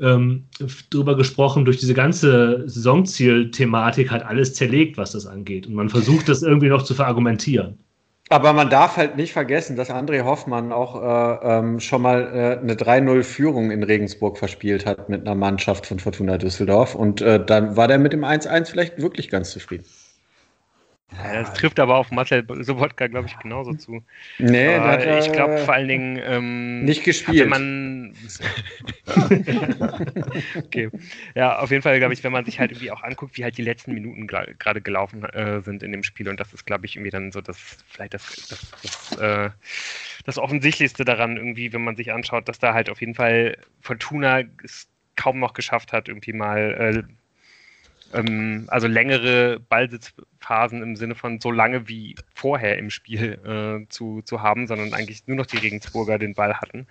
ähm, drüber gesprochen, durch diese ganze Saisonziel-Thematik hat alles zerlegt, was das angeht. Und man versucht das irgendwie noch zu verargumentieren. Aber man darf halt nicht vergessen, dass André Hoffmann auch äh, ähm, schon mal äh, eine 3-0-Führung in Regensburg verspielt hat mit einer Mannschaft von Fortuna Düsseldorf. Und äh, dann war der mit dem 1-1 vielleicht wirklich ganz zufrieden. Ja, das trifft aber auf Marcel Sobotka, glaube ich, genauso zu. Nee, aber hat, ich glaube vor allen Dingen. Ähm, nicht gespielt. Wenn man. okay. Ja, auf jeden Fall, glaube ich, wenn man sich halt irgendwie auch anguckt, wie halt die letzten Minuten gerade gelaufen äh, sind in dem Spiel. Und das ist, glaube ich, irgendwie dann so das, vielleicht das, das, das, äh, das Offensichtlichste daran, irgendwie, wenn man sich anschaut, dass da halt auf jeden Fall Fortuna es kaum noch geschafft hat, irgendwie mal. Äh, ähm, also längere Ballsitzphasen im Sinne von so lange wie vorher im Spiel äh, zu, zu haben, sondern eigentlich nur noch die Regensburger den Ball hatten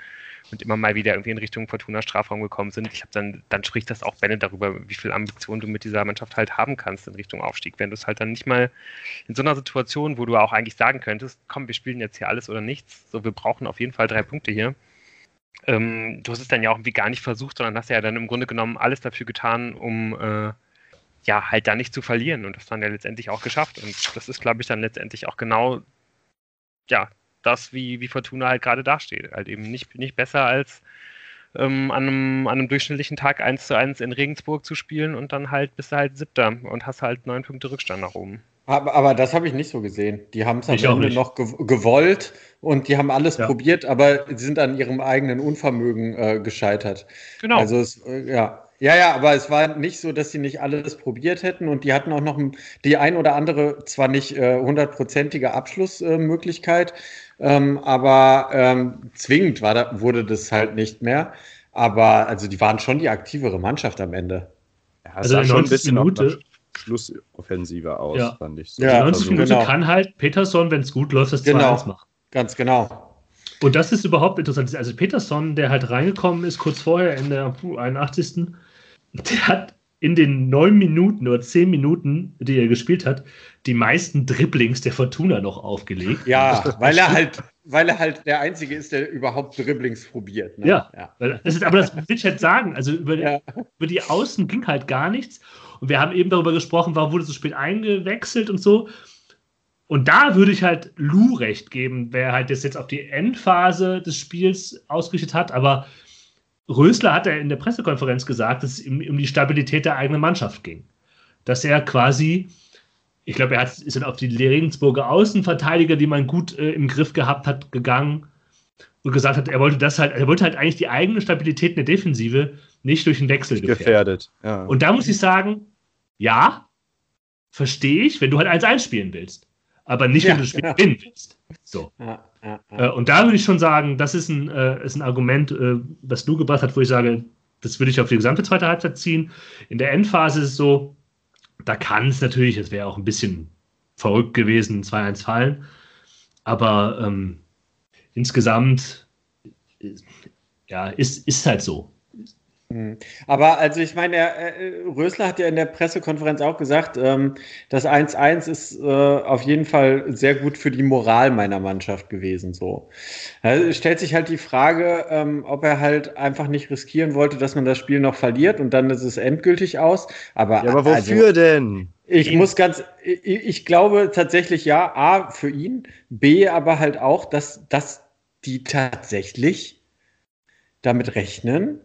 und immer mal wieder irgendwie in Richtung Fortuna Strafraum gekommen sind. Ich habe dann, dann spricht das auch Bennett darüber, wie viel Ambition du mit dieser Mannschaft halt haben kannst in Richtung Aufstieg. Wenn du es halt dann nicht mal in so einer Situation, wo du auch eigentlich sagen könntest, komm, wir spielen jetzt hier alles oder nichts, so wir brauchen auf jeden Fall drei Punkte hier. Ähm, du hast es dann ja auch irgendwie gar nicht versucht, sondern hast ja dann im Grunde genommen alles dafür getan, um äh, ja, halt da nicht zu verlieren und das dann ja letztendlich auch geschafft. Und das ist, glaube ich, dann letztendlich auch genau, ja, das, wie, wie Fortuna halt gerade dasteht. Halt eben nicht, nicht besser als ähm, an, einem, an einem durchschnittlichen Tag 1 zu 1 in Regensburg zu spielen und dann halt bist du halt Siebter und hast halt neun Punkte Rückstand nach oben. Aber, aber das habe ich nicht so gesehen. Die haben es am Ende noch gewollt und die haben alles ja. probiert, aber sind an ihrem eigenen Unvermögen äh, gescheitert. Genau. Also es, äh, ja, ja, ja, aber es war nicht so, dass sie nicht alles probiert hätten und die hatten auch noch die ein oder andere, zwar nicht äh, hundertprozentige äh, Abschlussmöglichkeit, ähm, aber ähm, zwingend war da, wurde das halt nicht mehr. Aber also die waren schon die aktivere Mannschaft am Ende. Ja, also in 90 Minute Schlussoffensive aus, ja. fand ich. So. Ja, 90 Minuten genau. kann halt Peterson, wenn es gut läuft, das 2-1 genau. machen. Ganz genau. Und das ist überhaupt interessant. Also Peterson, der halt reingekommen ist kurz vorher in der 81 der hat in den neun Minuten oder zehn Minuten, die er gespielt hat, die meisten Dribblings der Fortuna noch aufgelegt. Ja, weil er halt, weil er halt der Einzige ist, der überhaupt Dribblings probiert. Ne? Ja, ja. Das ist, aber das will ich halt sagen. Also über, ja. über die Außen ging halt gar nichts. Und wir haben eben darüber gesprochen, warum wurde so spät eingewechselt und so. Und da würde ich halt Lou recht geben, wer halt das jetzt auf die Endphase des Spiels ausgerichtet hat. Aber Rösler hat er in der Pressekonferenz gesagt, dass es ihm um die Stabilität der eigenen Mannschaft ging. Dass er quasi, ich glaube, er hat, ist dann auf die Regensburger Außenverteidiger, die man gut äh, im Griff gehabt hat, gegangen und gesagt hat, er wollte das halt, er wollte halt eigentlich die eigene Stabilität in der Defensive nicht durch den Wechsel gefährdet. gefährdet. Ja. Und da muss ich sagen, ja, verstehe ich, wenn du halt 1-1 spielen willst. Aber nicht, wenn du Spiel gewinnen willst. So. Äh, und da würde ich schon sagen, das ist ein, äh, ist ein Argument, äh, was du gebracht hast, wo ich sage, das würde ich auf die gesamte zweite Halbzeit ziehen. In der Endphase ist es so, da kann es natürlich, es wäre auch ein bisschen verrückt gewesen, 2-1 fallen. Aber ähm, insgesamt, ja, ist, ist halt so. Hm. Aber also ich meine, der, äh, Rösler hat ja in der Pressekonferenz auch gesagt, ähm, das 1-1 ist äh, auf jeden Fall sehr gut für die Moral meiner Mannschaft gewesen. So also stellt sich halt die Frage, ähm, ob er halt einfach nicht riskieren wollte, dass man das Spiel noch verliert und dann ist es endgültig aus. Aber, ja, aber wofür also, denn? Ich muss ganz, ich, ich glaube tatsächlich ja, A für ihn, B aber halt auch, dass, dass die tatsächlich damit rechnen,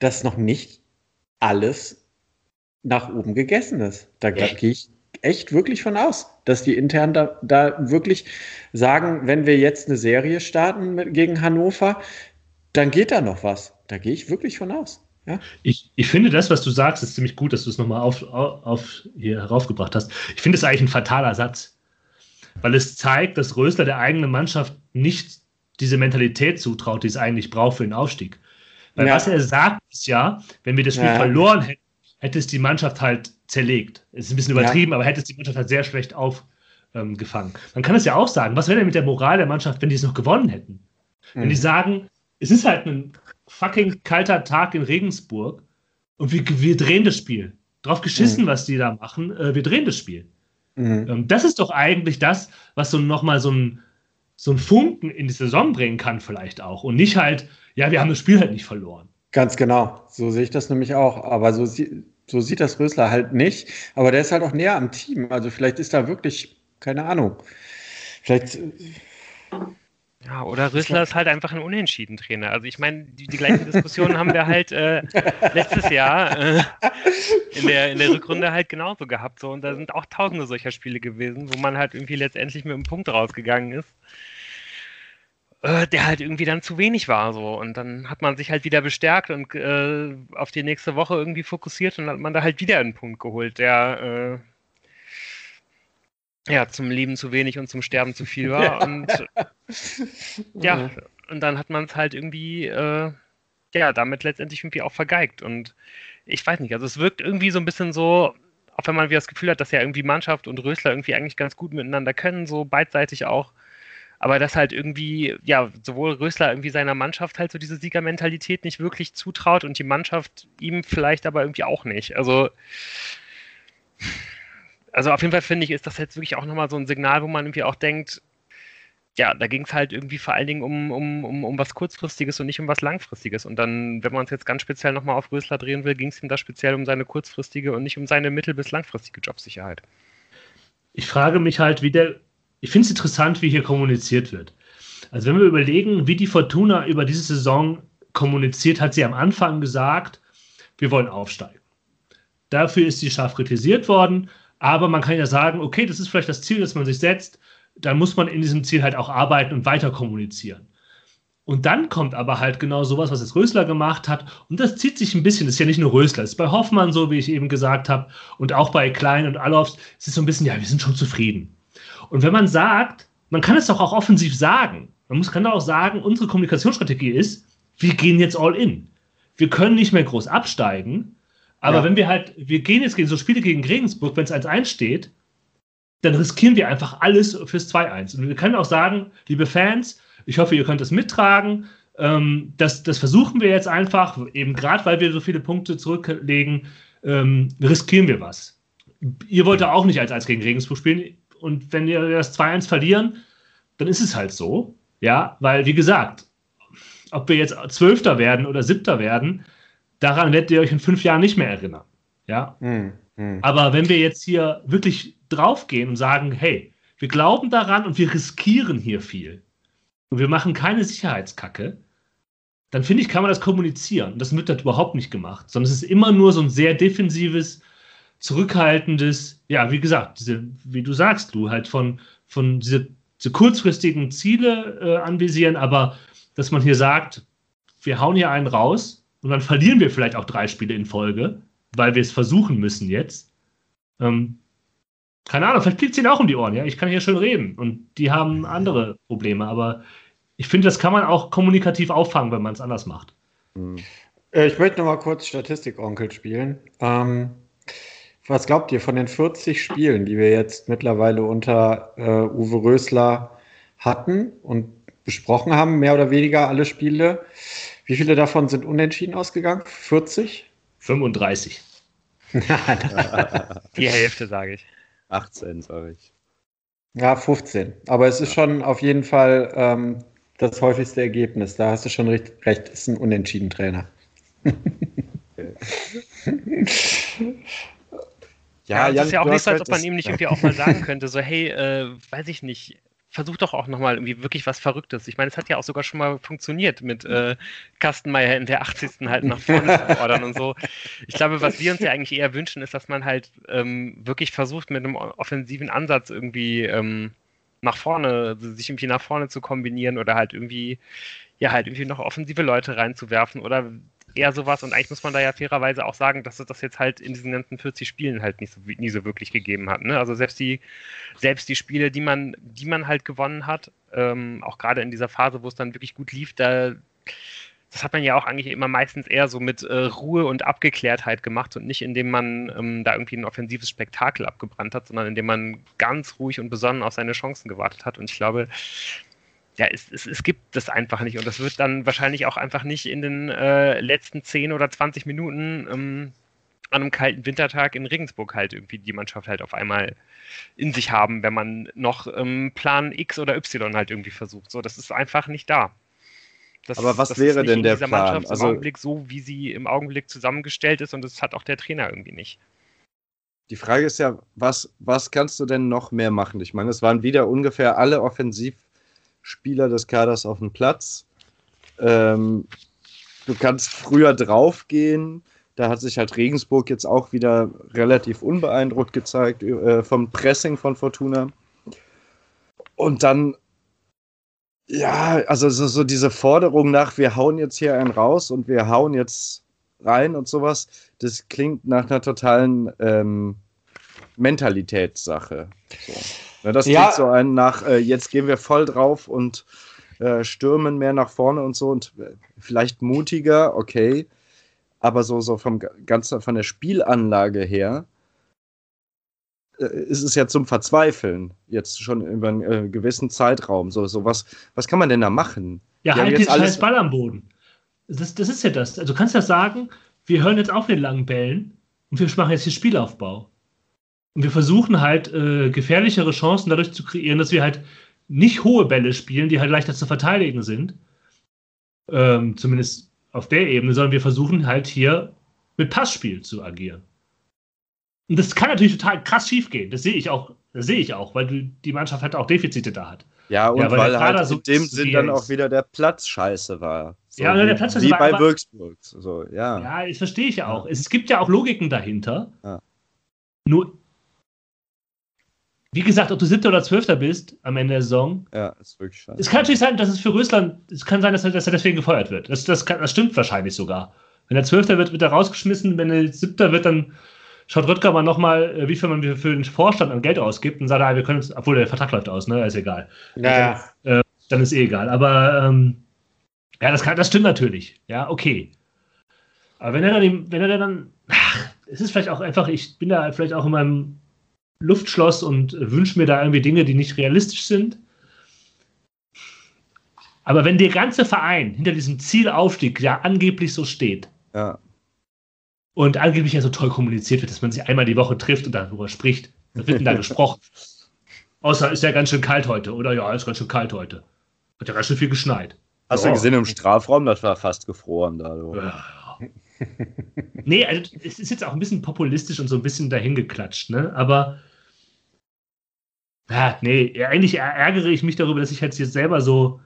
dass noch nicht alles nach oben gegessen ist. Da gehe ich echt wirklich von aus, dass die intern da, da wirklich sagen, wenn wir jetzt eine Serie starten mit, gegen Hannover, dann geht da noch was. Da gehe ich wirklich von aus. Ja? Ich, ich finde das, was du sagst, ist ziemlich gut, dass du es nochmal auf, auf, hier heraufgebracht hast. Ich finde es eigentlich ein fataler Satz, weil es zeigt, dass Rösler der eigenen Mannschaft nicht diese Mentalität zutraut, die es eigentlich braucht für den Aufstieg. Weil Ja. was er sagt, ist ja, wenn wir das Spiel Ja. verloren hätten, hätte es die Mannschaft halt zerlegt. Es ist ein bisschen übertrieben, aber hätte es die Mannschaft halt sehr schlecht aufgefangen. Man kann es ja auch sagen, was wäre denn mit der Moral der Mannschaft, wenn die es noch gewonnen hätten? Wenn die Mhm. sagen, es ist halt ein fucking kalter Tag in Regensburg und wir, wir drehen das Spiel. Drauf geschissen, was die da machen, äh, wir drehen das Spiel. Mhm. Ähm, das ist doch eigentlich das, was so nochmal so ein, so ein Funken in die Saison bringen kann, vielleicht auch. Und nicht halt, ja, wir haben das Spiel halt nicht verloren. Ganz genau. So sehe ich das nämlich auch. Aber so, so sieht das Rösler halt nicht. Aber der ist halt auch näher am Team. Also vielleicht ist da wirklich, keine Ahnung. Vielleicht, äh, Ja, oder Rösler ist halt einfach ein Unentschieden-Trainer. Also ich meine, die, die gleichen Diskussionen haben wir halt äh, letztes Jahr äh, in, der, in der Rückrunde halt genauso gehabt. So. Und da sind auch tausende solcher Spiele gewesen, wo man halt irgendwie letztendlich mit einem Punkt rausgegangen ist, äh, der halt irgendwie dann zu wenig war. So. Und dann hat man sich halt wieder bestärkt und äh, auf die nächste Woche irgendwie fokussiert und hat man da halt wieder einen Punkt geholt, der äh, ja, zum Leben zu wenig und zum Sterben zu viel war. Und ja, und dann hat man es halt irgendwie, äh, ja, damit letztendlich irgendwie auch vergeigt. Und ich weiß nicht, also es wirkt irgendwie so ein bisschen so, auch wenn man wieder das Gefühl hat, dass ja irgendwie Mannschaft und Rösler irgendwie eigentlich ganz gut miteinander können, so beidseitig auch. Aber dass halt irgendwie, ja, sowohl Rösler irgendwie seiner Mannschaft halt so diese Siegermentalität nicht wirklich zutraut und die Mannschaft ihm vielleicht aber irgendwie auch nicht. Also, also auf jeden Fall finde ich, ist das jetzt wirklich auch nochmal so ein Signal, wo man irgendwie auch denkt, ja, da ging es halt irgendwie vor allen Dingen um, um, um, um was Kurzfristiges und nicht um was Langfristiges. Und dann, wenn man es jetzt ganz speziell nochmal auf Rösler drehen will, ging es ihm da speziell um seine kurzfristige und nicht um seine mittel- bis langfristige Jobsicherheit. Ich frage mich halt, wie der. Ich finde es interessant, wie hier kommuniziert wird. Also, wenn wir überlegen, wie die Fortuna über diese Saison kommuniziert, hat sie am Anfang gesagt, wir wollen aufsteigen. Dafür ist sie scharf kritisiert worden, aber man kann ja sagen, okay, das ist vielleicht das Ziel, das man sich setzt, dann muss man in diesem Ziel halt auch arbeiten und weiter kommunizieren. Und dann kommt aber halt genau sowas, was jetzt Rösler gemacht hat. Und das zieht sich ein bisschen. Das ist ja nicht nur Rösler. Das ist bei Hoffmann so, wie ich eben gesagt habe. Und auch bei Klein und Allofs. Es ist so ein bisschen, ja, wir sind schon zufrieden. Und wenn man sagt, man kann es doch auch offensiv sagen. Man muss, kann doch auch sagen, unsere Kommunikationsstrategie ist, wir gehen jetzt all in. Wir können nicht mehr groß absteigen. Aber Ja. wenn wir halt, wir gehen jetzt gegen so Spiele gegen Regensburg, wenn es 1-1 steht, dann riskieren wir einfach alles fürs 2-1. Und wir können auch sagen, liebe Fans, ich hoffe, ihr könnt es mittragen. Ähm, das, das versuchen wir jetzt einfach, eben gerade weil wir so viele Punkte zurücklegen, ähm, riskieren wir was. Ihr wollt ja auch nicht als 1 gegen Regensburg spielen. Und wenn wir das 2-1 verlieren, dann ist es halt so. Ja, weil, wie gesagt, ob wir jetzt Zwölfter werden oder Siebter werden, daran werdet ihr euch in fünf Jahren nicht mehr erinnern. Ja, Mhm. Aber wenn wir jetzt hier wirklich draufgehen und sagen, hey, wir glauben daran und wir riskieren hier viel und wir machen keine Sicherheitskacke, dann finde ich, kann man das kommunizieren. Das wird das überhaupt nicht gemacht, sondern es ist immer nur so ein sehr defensives, zurückhaltendes, ja, wie gesagt, diese, wie du sagst, du halt von, von diese, diese kurzfristigen Ziele äh, anvisieren, aber dass man hier sagt, wir hauen hier einen raus und dann verlieren wir vielleicht auch drei Spiele in Folge, weil wir es versuchen müssen jetzt. Ähm, keine Ahnung, vielleicht fliegt es ihnen auch um die Ohren, ja. Ich kann hier schön reden und die haben andere Probleme, aber ich finde, das kann man auch kommunikativ auffangen, wenn man es anders macht. Hm. Äh, Ich möchte noch mal kurz Statistik-Onkel spielen. Ähm, was glaubt ihr von den 40 Spielen, die wir jetzt mittlerweile unter äh, Uwe Rösler hatten und besprochen haben, mehr oder weniger alle Spiele? Wie viele davon sind unentschieden ausgegangen? 40? 35. Die Hälfte, sage ich. 18, sage ich. Ja, 15. Aber es ist schon auf jeden Fall ähm, das häufigste Ergebnis. Da hast du schon recht, recht. ist ein Unentschieden-Trainer. Ja, es Jan, ist ja auch nicht so, als ob man das- ihm nicht irgendwie auch mal sagen könnte, so, hey, äh, weiß ich nicht, versuch doch auch nochmal irgendwie wirklich was Verrücktes. Ich meine, es hat ja auch sogar schon mal funktioniert mit äh, Kastenmeier in der 80. halt nach vorne zu fordern und so. Ich glaube, was wir uns ja eigentlich eher wünschen, ist, dass man halt ähm, wirklich versucht, mit einem offensiven Ansatz irgendwie ähm, nach vorne, sich irgendwie nach vorne zu kombinieren oder halt irgendwie, ja, halt irgendwie noch offensive Leute reinzuwerfen oder eher sowas. Und eigentlich muss man da ja fairerweise auch sagen, dass es das jetzt halt in diesen ganzen 40 Spielen halt nicht so, nie so wirklich gegeben hat. Ne? Also selbst die, selbst die Spiele, die man, die man halt gewonnen hat, ähm, auch gerade in dieser Phase, wo es dann wirklich gut lief, da das hat man ja auch eigentlich immer meistens eher so mit äh, Ruhe und Abgeklärtheit gemacht und nicht indem man ähm, da irgendwie ein offensives Spektakel abgebrannt hat, sondern indem man ganz ruhig und besonnen auf seine Chancen gewartet hat. Und ich glaube, ja, es, es, es gibt das einfach nicht. Und das wird dann wahrscheinlich auch einfach nicht in den äh, letzten 10 oder 20 Minuten ähm, an einem kalten Wintertag in Regensburg halt irgendwie die Mannschaft halt auf einmal in sich haben, wenn man noch ähm, Plan X oder Y halt irgendwie versucht. So, das ist einfach nicht da. Das, Aber was wäre denn der Plan? Mannschaft also, im Augenblick so, wie sie im Augenblick zusammengestellt ist und das hat auch der Trainer irgendwie nicht. Die Frage ist ja, was, was kannst du denn noch mehr machen? Ich meine, es waren wieder ungefähr alle Offensivspieler des Kaders auf dem Platz. Ähm, du kannst früher draufgehen. Da hat sich halt Regensburg jetzt auch wieder relativ unbeeindruckt gezeigt äh, vom Pressing von Fortuna. Und dann ja, also so, so, diese Forderung nach, wir hauen jetzt hier einen raus und wir hauen jetzt rein und sowas, das klingt nach einer totalen ähm, Mentalitätssache. So. Ja, das ja. so ein nach, äh, jetzt gehen wir voll drauf und äh, stürmen mehr nach vorne und so und äh, vielleicht mutiger, okay. Aber so, so vom ganzen, von der Spielanlage her, äh, ist es ja zum Verzweifeln, jetzt schon über einen äh, gewissen Zeitraum. So, so was, was kann man denn da machen? Ja, halt den scheiß Ball am Boden. Das, das ist ja das. Also du kannst ja sagen, wir hören jetzt auf den langen Bällen und wir machen jetzt hier Spielaufbau. Und wir versuchen halt äh, gefährlichere Chancen dadurch zu kreieren, dass wir halt nicht hohe Bälle spielen, die halt leichter zu verteidigen sind. Ähm, zumindest auf der Ebene, sondern wir versuchen halt hier mit Passspiel zu agieren. Und das kann natürlich total krass schief gehen. Das sehe ich auch, das sehe ich auch, weil die Mannschaft halt auch Defizite da hat. Ja, und ja, weil, weil halt so in dem Sinn dann auch wieder der Platz scheiße war. So ja, wie, der Platz wie war, bei Würzburg. So, ja. ja, das verstehe ich ja auch. Es gibt ja auch Logiken dahinter. Ja. Nur, wie gesagt, ob du siebter oder zwölfter bist am Ende der Saison. Ja, ist wirklich scheiße. Es kann natürlich sein, dass es für Russland, es kann sein, dass er, dass er deswegen gefeuert wird. Das, das, kann, das stimmt wahrscheinlich sogar. Wenn er Zwölfter wird, wird er rausgeschmissen. Wenn er Siebter wird, dann schaut Rüttger mal nochmal, äh, wie viel man für den Vorstand an Geld ausgibt und sagt, ah, wir können uns, obwohl der Vertrag läuft aus, ne, ist egal. Naja. Also, äh, dann ist eh egal. Aber ähm, ja, das, kann, das stimmt natürlich. Ja, okay. Aber wenn er dann, wenn er dann, ach, es ist vielleicht auch einfach, ich bin da vielleicht auch in meinem Luftschloss und wünsche mir da irgendwie Dinge, die nicht realistisch sind. Aber wenn der ganze Verein hinter diesem Zielaufstieg ja angeblich so steht, ja und angeblich ja so toll kommuniziert wird, dass man sich einmal die Woche trifft und darüber spricht. Da wird denn da gesprochen. Außer ist ja ganz schön kalt heute, oder? Ja, ist ganz schön kalt heute. Hat ja ganz schön viel geschneit. Hast ja. du gesehen im Strafraum, das war fast gefroren da. Ja, ja. nee, also es ist jetzt auch ein bisschen populistisch und so ein bisschen dahingeklatscht, ne? Aber ja, nee, eigentlich ärgere ich mich darüber, dass ich halt jetzt selber so,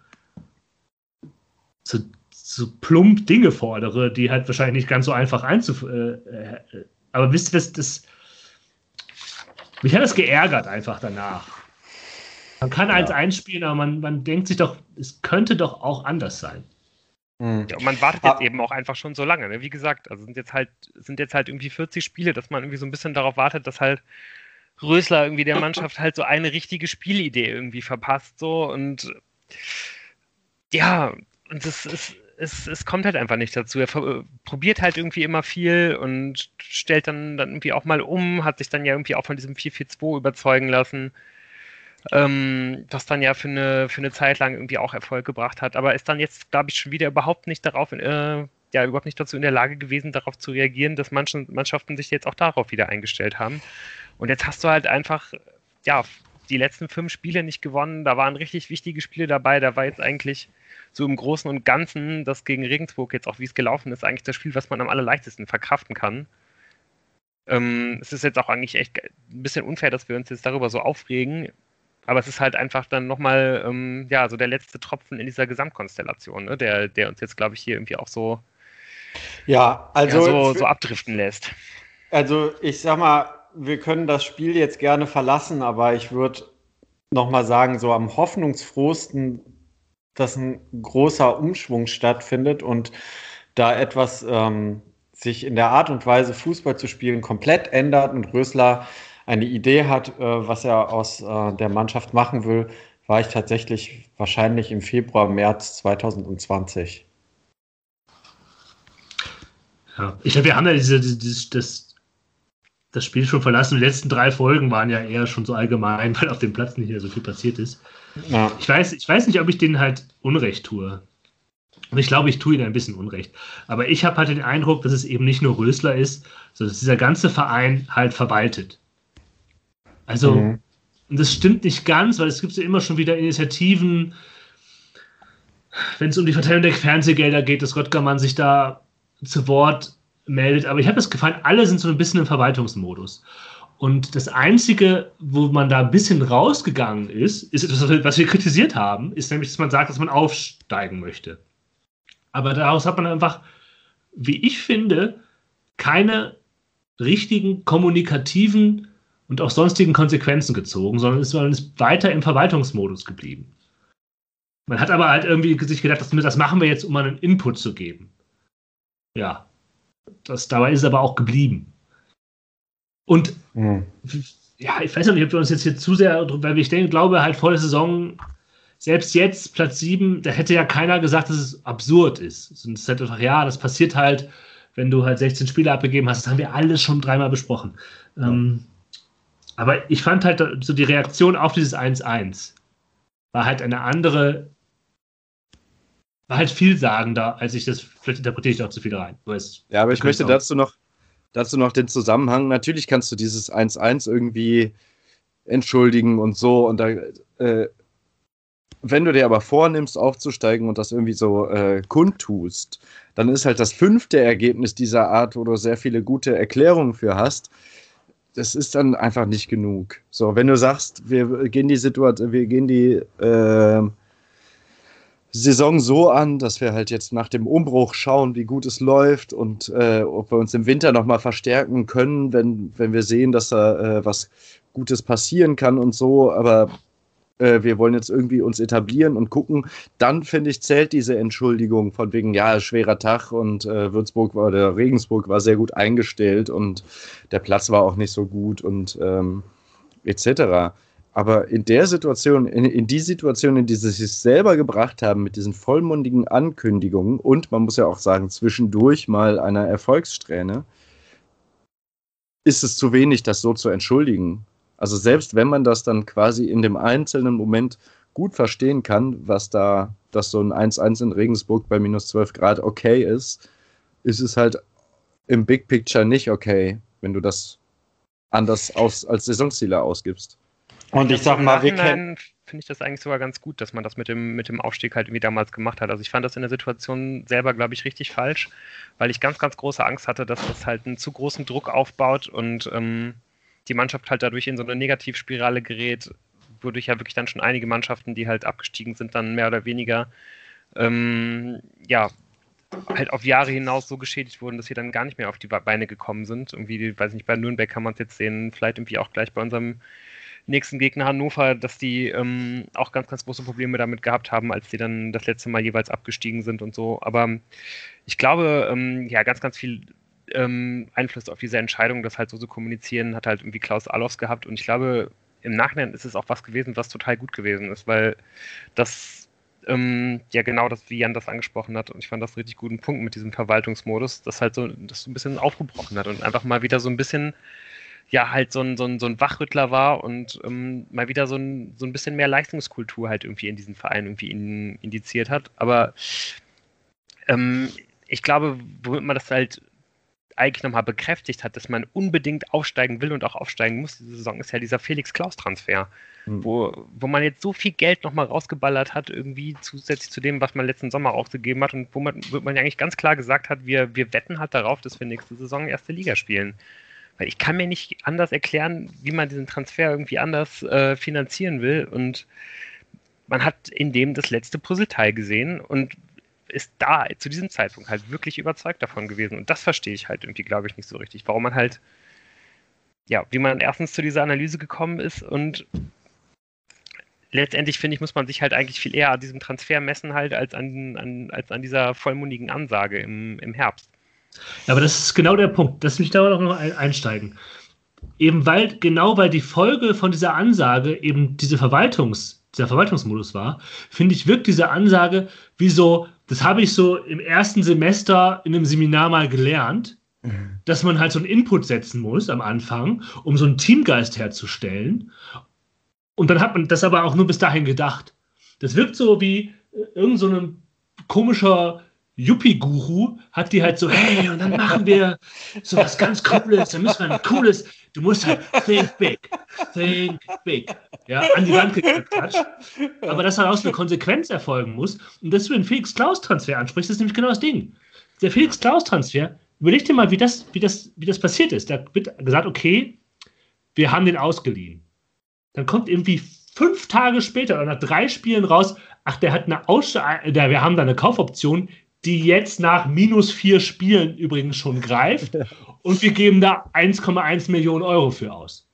so so plump Dinge fordere, die halt wahrscheinlich nicht ganz so einfach einzuführen. Äh, äh, aber wisst ihr, das, das, mich hat das geärgert einfach danach. Man kann ja. eins einspielen, aber man, man denkt sich doch, es könnte doch auch anders sein. Mhm. Ja, und man wartet jetzt ah. eben auch einfach schon so lange. Ne? Wie gesagt, also sind jetzt halt, sind jetzt halt irgendwie 40 Spiele, dass man irgendwie so ein bisschen darauf wartet, dass halt Rösler irgendwie der Mannschaft halt so eine richtige Spielidee irgendwie verpasst. So und ja, und das ist, es, es kommt halt einfach nicht dazu. Er probiert halt irgendwie immer viel und stellt dann, dann irgendwie auch mal um, hat sich dann ja irgendwie auch von diesem 4-4-2 überzeugen lassen, ähm, das dann ja für eine, für eine Zeit lang irgendwie auch Erfolg gebracht hat, aber ist dann jetzt, glaube ich, schon wieder überhaupt nicht darauf, äh, ja, überhaupt nicht dazu in der Lage gewesen, darauf zu reagieren, dass manche Mannschaften sich jetzt auch darauf wieder eingestellt haben. Und jetzt hast du halt einfach, ja, die letzten fünf Spiele nicht gewonnen. Da waren richtig wichtige Spiele dabei. Da war jetzt eigentlich so im Großen und Ganzen das gegen Regensburg jetzt auch, wie es gelaufen ist, eigentlich das Spiel, was man am allerleichtesten verkraften kann. Ähm, es ist jetzt auch eigentlich echt ein bisschen unfair, dass wir uns jetzt darüber so aufregen. Aber es ist halt einfach dann nochmal, ähm, ja, so der letzte Tropfen in dieser Gesamtkonstellation, ne? der, der uns jetzt, glaube ich, hier irgendwie auch so, ja, also ja, so, so abdriften lässt. Also ich sag mal, wir können das Spiel jetzt gerne verlassen, aber ich würde nochmal sagen, so am hoffnungsfrohsten dass ein großer Umschwung stattfindet und da etwas ähm, sich in der Art und Weise, Fußball zu spielen, komplett ändert und Rösler eine Idee hat, äh, was er aus äh, der Mannschaft machen will, war ich tatsächlich wahrscheinlich im Februar, März 2020. Ja, ich glaube, wir haben ja diese, diese, das, das Spiel schon verlassen. Die letzten drei Folgen waren ja eher schon so allgemein, weil auf dem Platz nicht mehr so viel passiert ist. Ja. Ich, weiß, ich weiß nicht, ob ich denen halt Unrecht tue. Und ich glaube, ich tue ihnen ein bisschen Unrecht. Aber ich habe halt den Eindruck, dass es eben nicht nur Rösler ist, sondern dass dieser ganze Verein halt verwaltet. Also, mhm. und das stimmt nicht ganz, weil es gibt ja immer schon wieder Initiativen, wenn es um die Verteilung der Fernsehgelder geht, dass Röttgermann sich da zu Wort meldet. Aber ich habe das Gefühl, alle sind so ein bisschen im Verwaltungsmodus. Und das Einzige, wo man da ein bisschen rausgegangen ist, ist etwas, was wir kritisiert haben, ist nämlich, dass man sagt, dass man aufsteigen möchte. Aber daraus hat man einfach, wie ich finde, keine richtigen kommunikativen und auch sonstigen Konsequenzen gezogen, sondern ist, weiter im Verwaltungsmodus geblieben. Man hat aber halt irgendwie sich gedacht, das machen wir jetzt, um einen Input zu geben. Ja, das, dabei ist es aber auch geblieben. Und mhm. ja, ich weiß nicht, ob wir uns jetzt hier zu sehr, weil ich denke, glaube halt vor der Saison, selbst jetzt Platz 7, da hätte ja keiner gesagt, dass es absurd ist. Es ist halt einfach, ja, das passiert halt, wenn du halt 16 Spiele abgegeben hast. Das haben wir alles schon dreimal besprochen. Ja. Ähm, aber ich fand halt so die Reaktion auf dieses 1-1 war halt eine andere, war halt vielsagender, als ich das, vielleicht interpretiere ich auch zu viel rein. ja, aber ich möchte dazu noch, dazu noch den Zusammenhang. Natürlich kannst du dieses 1-1 irgendwie entschuldigen und so. Und da, äh, wenn du dir aber vornimmst, aufzusteigen und das irgendwie so äh, kundtust, dann ist halt das fünfte Ergebnis dieser Art, wo du sehr viele gute Erklärungen für hast. Das ist dann einfach nicht genug. So, wenn du sagst, wir gehen die Situation, wir gehen die äh, Saison so an, dass wir halt jetzt nach dem Umbruch schauen, wie gut es läuft und äh, ob wir uns im Winter nochmal verstärken können, wenn, wenn wir sehen, dass da äh, was Gutes passieren kann und so. Aber äh, wir wollen jetzt irgendwie uns etablieren und gucken. Dann, finde ich, zählt diese Entschuldigung von wegen, ja, schwerer Tag und äh, Würzburg war, oder Regensburg war sehr gut eingestellt und der Platz war auch nicht so gut und ähm, etc. Aber in der Situation, in, in die Situation, in die sie sich selber gebracht haben, mit diesen vollmundigen Ankündigungen und man muss ja auch sagen, zwischendurch mal einer Erfolgssträhne, ist es zu wenig, das so zu entschuldigen. Also selbst wenn man das dann quasi in dem einzelnen Moment gut verstehen kann, was da, dass so ein 1-1 in Regensburg bei minus 12 Grad okay ist, ist es halt im Big Picture nicht okay, wenn du das anders aus, als Saisonziele ausgibst. Und ich sag mal, wir kennen. Finde ich das eigentlich sogar ganz gut, dass man das mit dem, mit dem Aufstieg halt wie damals gemacht hat. Also ich fand das in der Situation selber, glaube ich, richtig falsch, weil ich ganz, ganz große Angst hatte, dass das halt einen zu großen Druck aufbaut und ähm, die Mannschaft halt dadurch in so eine Negativspirale gerät, wodurch ja wirklich dann schon einige Mannschaften, die halt abgestiegen sind, dann mehr oder weniger ähm, ja, halt auf Jahre hinaus so geschädigt wurden, dass sie dann gar nicht mehr auf die Beine gekommen sind. Irgendwie, weiß nicht, bei Nürnberg kann man es jetzt sehen, vielleicht irgendwie auch gleich bei unserem nächsten Gegner Hannover, dass die ähm, auch ganz, ganz große Probleme damit gehabt haben, als die dann das letzte Mal jeweils abgestiegen sind und so. Aber ich glaube, ähm, ja, ganz, ganz viel ähm, Einfluss auf diese Entscheidung, das halt so zu kommunizieren, hat halt irgendwie Klaus Allofs gehabt. Und ich glaube, im Nachhinein ist es auch was gewesen, was total gut gewesen ist, weil das ähm, ja genau das, wie Jan das angesprochen hat, und ich fand das einen richtig guten Punkt mit diesem Verwaltungsmodus, das halt so, das so ein bisschen aufgebrochen hat und einfach mal wieder so ein bisschen ja halt so ein, so ein, so ein Wachrüttler war und ähm, mal wieder so ein, so ein bisschen mehr Leistungskultur halt irgendwie in diesen Verein irgendwie in, indiziert hat. Aber ähm, ich glaube, womit man das halt eigentlich nochmal bekräftigt hat, dass man unbedingt aufsteigen will und auch aufsteigen muss diese Saison, ist ja dieser Felix-Klaus-Transfer, mhm. wo, wo man jetzt so viel Geld nochmal rausgeballert hat, irgendwie zusätzlich zu dem, was man letzten Sommer ausgegeben hat und wo man, wo man eigentlich ganz klar gesagt hat, wir, wir wetten halt darauf, dass wir nächste Saison erste Liga spielen. Weil ich kann mir nicht anders erklären, wie man diesen Transfer irgendwie anders äh, finanzieren will. Und man hat in dem das letzte Puzzleteil gesehen und ist da zu diesem Zeitpunkt halt wirklich überzeugt davon gewesen. Und das verstehe ich halt irgendwie, glaube ich, nicht so richtig. Warum man halt, ja, wie man erstens zu dieser Analyse gekommen ist und letztendlich finde ich, muss man sich halt eigentlich viel eher an diesem Transfer messen halt als an, an, als an dieser vollmundigen Ansage im, im Herbst. Ja, aber das ist genau der Punkt. Lass mich da noch einsteigen. Eben weil, genau weil die Folge von dieser Ansage eben diese Verwaltungs- dieser Verwaltungsmodus war, finde ich, wirkt diese Ansage wie so, das habe ich so im ersten Semester in einem Seminar mal gelernt, dass man halt so einen Input setzen muss am Anfang, um so einen Teamgeist herzustellen. Und dann hat man das aber auch nur bis dahin gedacht. Das wirkt so wie äh, irgend so komischer Yuppie-Guru hat die halt so, hey, und dann machen wir so was ganz Cooles, dann müssen wir ein cooles, du musst halt think big, think big, ja, an die Wand geklatscht. Aber dass daraus eine Konsequenz erfolgen muss und dass du den Felix-Klaus-Transfer ansprichst, ist nämlich genau das Ding. Der Felix-Klaus-Transfer, überleg dir mal, wie das, wie, das, wie das passiert ist. Da wird gesagt, okay, wir haben den ausgeliehen. Dann kommt irgendwie fünf Tage später oder nach drei Spielen raus, ach, der hat eine Aus der, wir haben da eine Kaufoption, die jetzt nach minus vier Spielen übrigens schon greift. Und wir geben da 1,1 Millionen Euro für aus.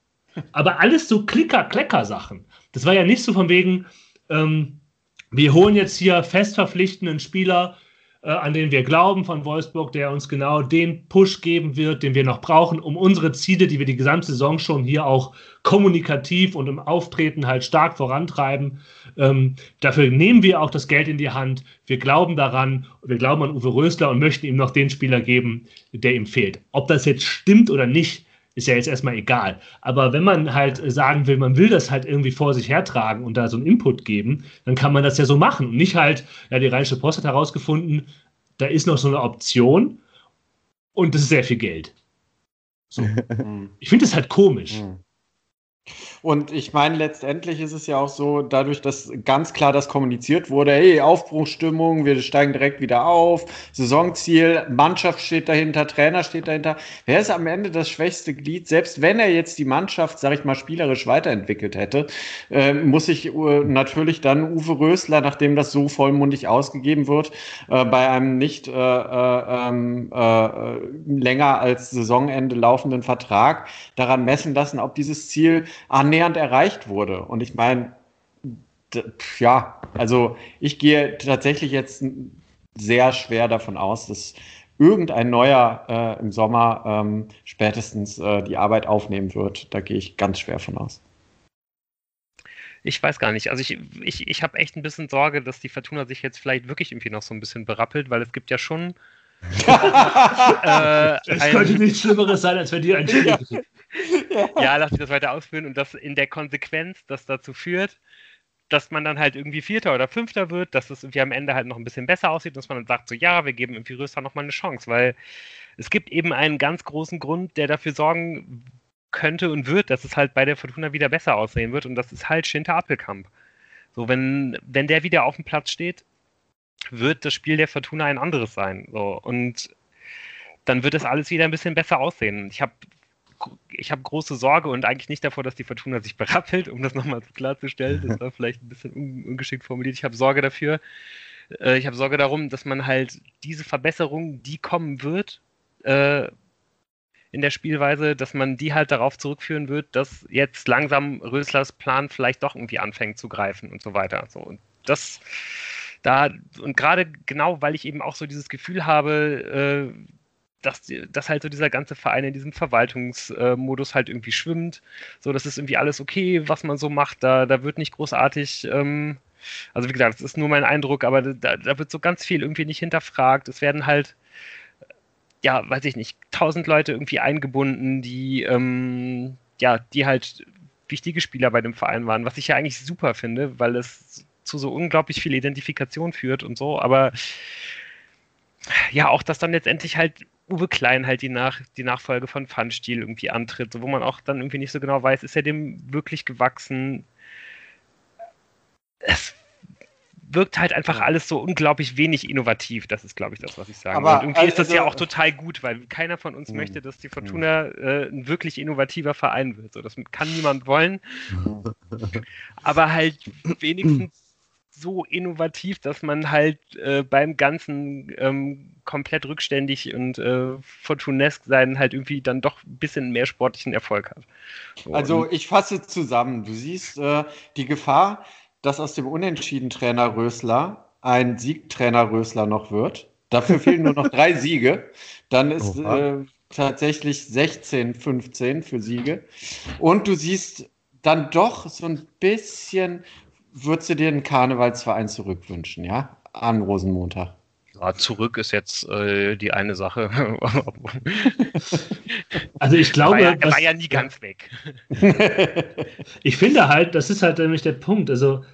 Aber alles so Klicker-Klecker-Sachen. Das war ja nicht so von wegen, ähm, wir holen jetzt hier fest verpflichtenden Spieler äh, an den wir glauben von Wolfsburg, der uns genau den Push geben wird, den wir noch brauchen, um unsere Ziele, die wir die gesamte Saison schon hier auch kommunikativ und im Auftreten halt stark vorantreiben. Ähm, dafür nehmen wir auch das Geld in die Hand. Wir glauben daran, wir glauben an Uwe Rösler und möchten ihm noch den Spieler geben, der ihm fehlt. Ob das jetzt stimmt oder nicht, ist ja jetzt erstmal egal. Aber wenn man halt sagen will, man will das halt irgendwie vor sich hertragen und da so einen Input geben, dann kann man das ja so machen. Und nicht halt, ja, die Rheinische Post hat herausgefunden, da ist noch so eine Option und das ist sehr viel Geld. So. ich finde das halt komisch. Und ich meine, letztendlich ist es ja auch so, dadurch, dass ganz klar das kommuniziert wurde, hey, Aufbruchsstimmung, wir steigen direkt wieder auf, Saisonziel, Mannschaft steht dahinter, Trainer steht dahinter. Wer ist am Ende das schwächste Glied? Selbst wenn er jetzt die Mannschaft, sag ich mal, spielerisch weiterentwickelt hätte, äh, muss ich äh, natürlich dann Uwe Rösler, nachdem das so vollmundig ausgegeben wird, äh, bei einem nicht äh, äh, ähm, äh, länger als Saisonende laufenden Vertrag daran messen lassen, ob dieses Ziel annähernd erreicht wurde. Und ich meine, ja, also ich gehe tatsächlich jetzt sehr schwer davon aus, dass irgendein neuer äh, im Sommer ähm, spätestens äh, die Arbeit aufnehmen wird. Da gehe ich ganz schwer von aus. Ich weiß gar nicht. Also ich, ich, ich habe echt ein bisschen Sorge, dass die Fortuna sich jetzt vielleicht wirklich irgendwie noch so ein bisschen berappelt, weil es gibt ja schon äh, es könnte nichts Schlimmeres sein, als wenn die ein Spiel ja. ja, lass mich das weiter ausführen und das in der Konsequenz, das dazu führt, dass man dann halt irgendwie Vierter oder Fünfter wird, dass es irgendwie am Ende halt noch ein bisschen besser aussieht, dass man dann sagt, so ja, wir geben irgendwie Röster nochmal eine Chance, weil es gibt eben einen ganz großen Grund, der dafür sorgen könnte und wird, dass es halt bei der Fortuna wieder besser aussehen wird und das ist halt Schinter Appelkamp. So, wenn, wenn der wieder auf dem Platz steht, wird das Spiel der Fortuna ein anderes sein. So, und dann wird es alles wieder ein bisschen besser aussehen. Ich habe ich habe große Sorge und eigentlich nicht davor, dass die Fortuna sich berappelt, um das nochmal klarzustellen. Das war vielleicht ein bisschen un ungeschickt formuliert. Ich habe Sorge dafür. Äh, ich habe Sorge darum, dass man halt diese Verbesserung, die kommen wird, äh, in der Spielweise, dass man die halt darauf zurückführen wird, dass jetzt langsam Röslers Plan vielleicht doch irgendwie anfängt zu greifen und so weiter. So, und das da, und gerade genau, weil ich eben auch so dieses Gefühl habe, äh, dass, dass halt so dieser ganze Verein in diesem Verwaltungsmodus halt irgendwie schwimmt. So, das ist irgendwie alles okay, was man so macht. Da, da wird nicht großartig, ähm, also wie gesagt, das ist nur mein Eindruck, aber da, da wird so ganz viel irgendwie nicht hinterfragt. Es werden halt, ja, weiß ich nicht, tausend Leute irgendwie eingebunden, die, ähm, ja, die halt wichtige Spieler bei dem Verein waren, was ich ja eigentlich super finde, weil es zu so unglaublich viel Identifikation führt und so, aber ja, auch dass dann letztendlich halt Uwe Klein halt die, Nach die Nachfolge von Pfannstiel irgendwie antritt, wo man auch dann irgendwie nicht so genau weiß, ist er dem wirklich gewachsen? Es wirkt halt einfach alles so unglaublich wenig innovativ. Das ist, glaube ich, das, was ich sage. Aber, Und irgendwie ist das also, ja auch total gut, weil keiner von uns mh. möchte, dass die Fortuna äh, ein wirklich innovativer Verein wird. So, das kann niemand wollen. Aber halt wenigstens so innovativ, dass man halt äh, beim Ganzen ähm, komplett rückständig und äh, fortunesk sein halt irgendwie dann doch ein bisschen mehr sportlichen Erfolg hat. So, also ich fasse zusammen. Du siehst äh, die Gefahr, dass aus dem Unentschieden-Trainer Rösler ein Siegtrainer Rösler noch wird. Dafür fehlen nur noch drei Siege. Dann ist äh, tatsächlich 16, 15 für Siege. Und du siehst dann doch so ein bisschen würdest du dir einen Karnevalsverein zurückwünschen, ja? An Rosenmontag. Ja, zurück ist jetzt äh, die eine Sache. also ich glaube, er war, ja, er war ja nie ganz weg. ich finde halt, das ist halt nämlich der Punkt. Also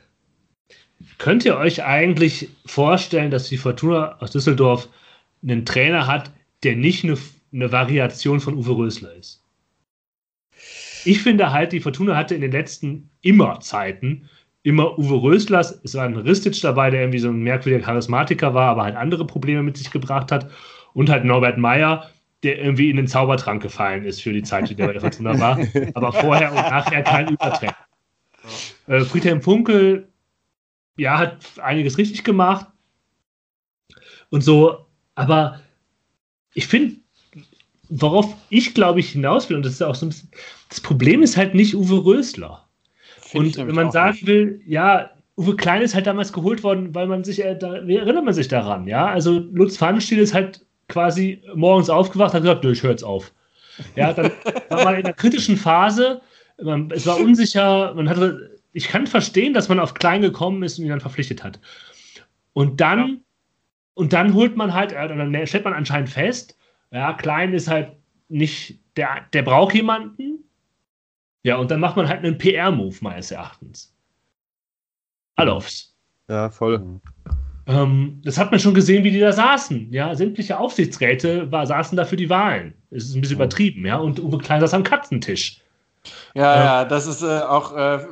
könnt ihr euch eigentlich vorstellen, dass die Fortuna aus Düsseldorf einen Trainer hat, der nicht eine, eine Variation von Uwe Rösler ist? Ich finde halt, die Fortuna hatte in den letzten immer Zeiten immer Uwe Röslers, es war ein Ristic dabei, der irgendwie so ein merkwürdiger Charismatiker war, aber halt andere Probleme mit sich gebracht hat. Und halt Norbert Meyer, der irgendwie in den Zaubertrank gefallen ist für die Zeit, die der bei der Fortuna war, aber vorher und nachher kein Übertrend. Äh, Friedhelm Funkel, ja, hat einiges richtig gemacht und so, aber ich finde, worauf ich glaube ich hinaus will, und das ist auch so ein bisschen, das Problem ist halt nicht Uwe Rösler. Und wenn man sagen nicht. will, ja, Uwe Klein ist halt damals geholt worden, weil man sich, äh, da, wie erinnert man sich daran, ja? Also Lutz Pfannenstiel ist halt quasi morgens aufgewacht, hat gesagt, nö, ich höre jetzt auf. Ja, dann war man in einer kritischen Phase, man, es war unsicher, man hatte, ich kann verstehen, dass man auf Klein gekommen ist und ihn dann verpflichtet hat. Und dann, ja. und dann holt man halt, äh, dann stellt man anscheinend fest, ja, Klein ist halt nicht, der, der braucht jemanden, ja, und dann macht man halt einen PR-Move, meines Erachtens. Alofs. Ja, voll. Ähm, das hat man schon gesehen, wie die da saßen. Ja, sämtliche Aufsichtsräte war, saßen da für die Wahlen. Es ist ein bisschen übertrieben, ja. Und Uwe Klein saß am Katzentisch. Ja, äh, ja, das ist äh, auch äh,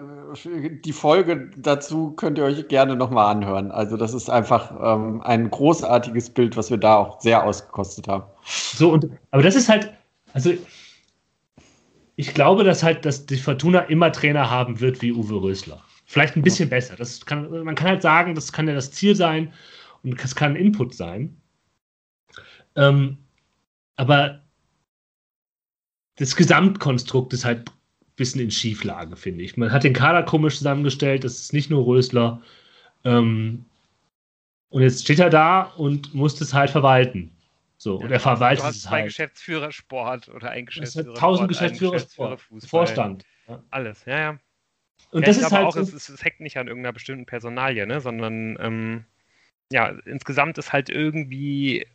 die Folge dazu könnt ihr euch gerne nochmal anhören. Also, das ist einfach ähm, ein großartiges Bild, was wir da auch sehr ausgekostet haben. So, und aber das ist halt, also ich glaube, dass halt, dass die Fortuna immer Trainer haben wird wie Uwe Rösler. Vielleicht ein bisschen besser. Das kann, man kann halt sagen, das kann ja das Ziel sein und das kann ein Input sein. Ähm, aber das Gesamtkonstrukt ist halt ein bisschen in Schieflage, finde ich. Man hat den Kader komisch zusammengestellt, das ist nicht nur Rösler. Ähm, und jetzt steht er da und muss das halt verwalten. So, ja, und er verwaltet du hast zwei halt. Geschäftsführer Sport oder ein Geschäftsführer tausend Geschäftsführer, Sport, Vorstand. Ja. Alles, ja, ja. Und ja, das ist halt auch, so es, es, hängt nicht an irgendeiner bestimmten Personalie, ne, sondern ähm, ja, insgesamt ist halt irgendwie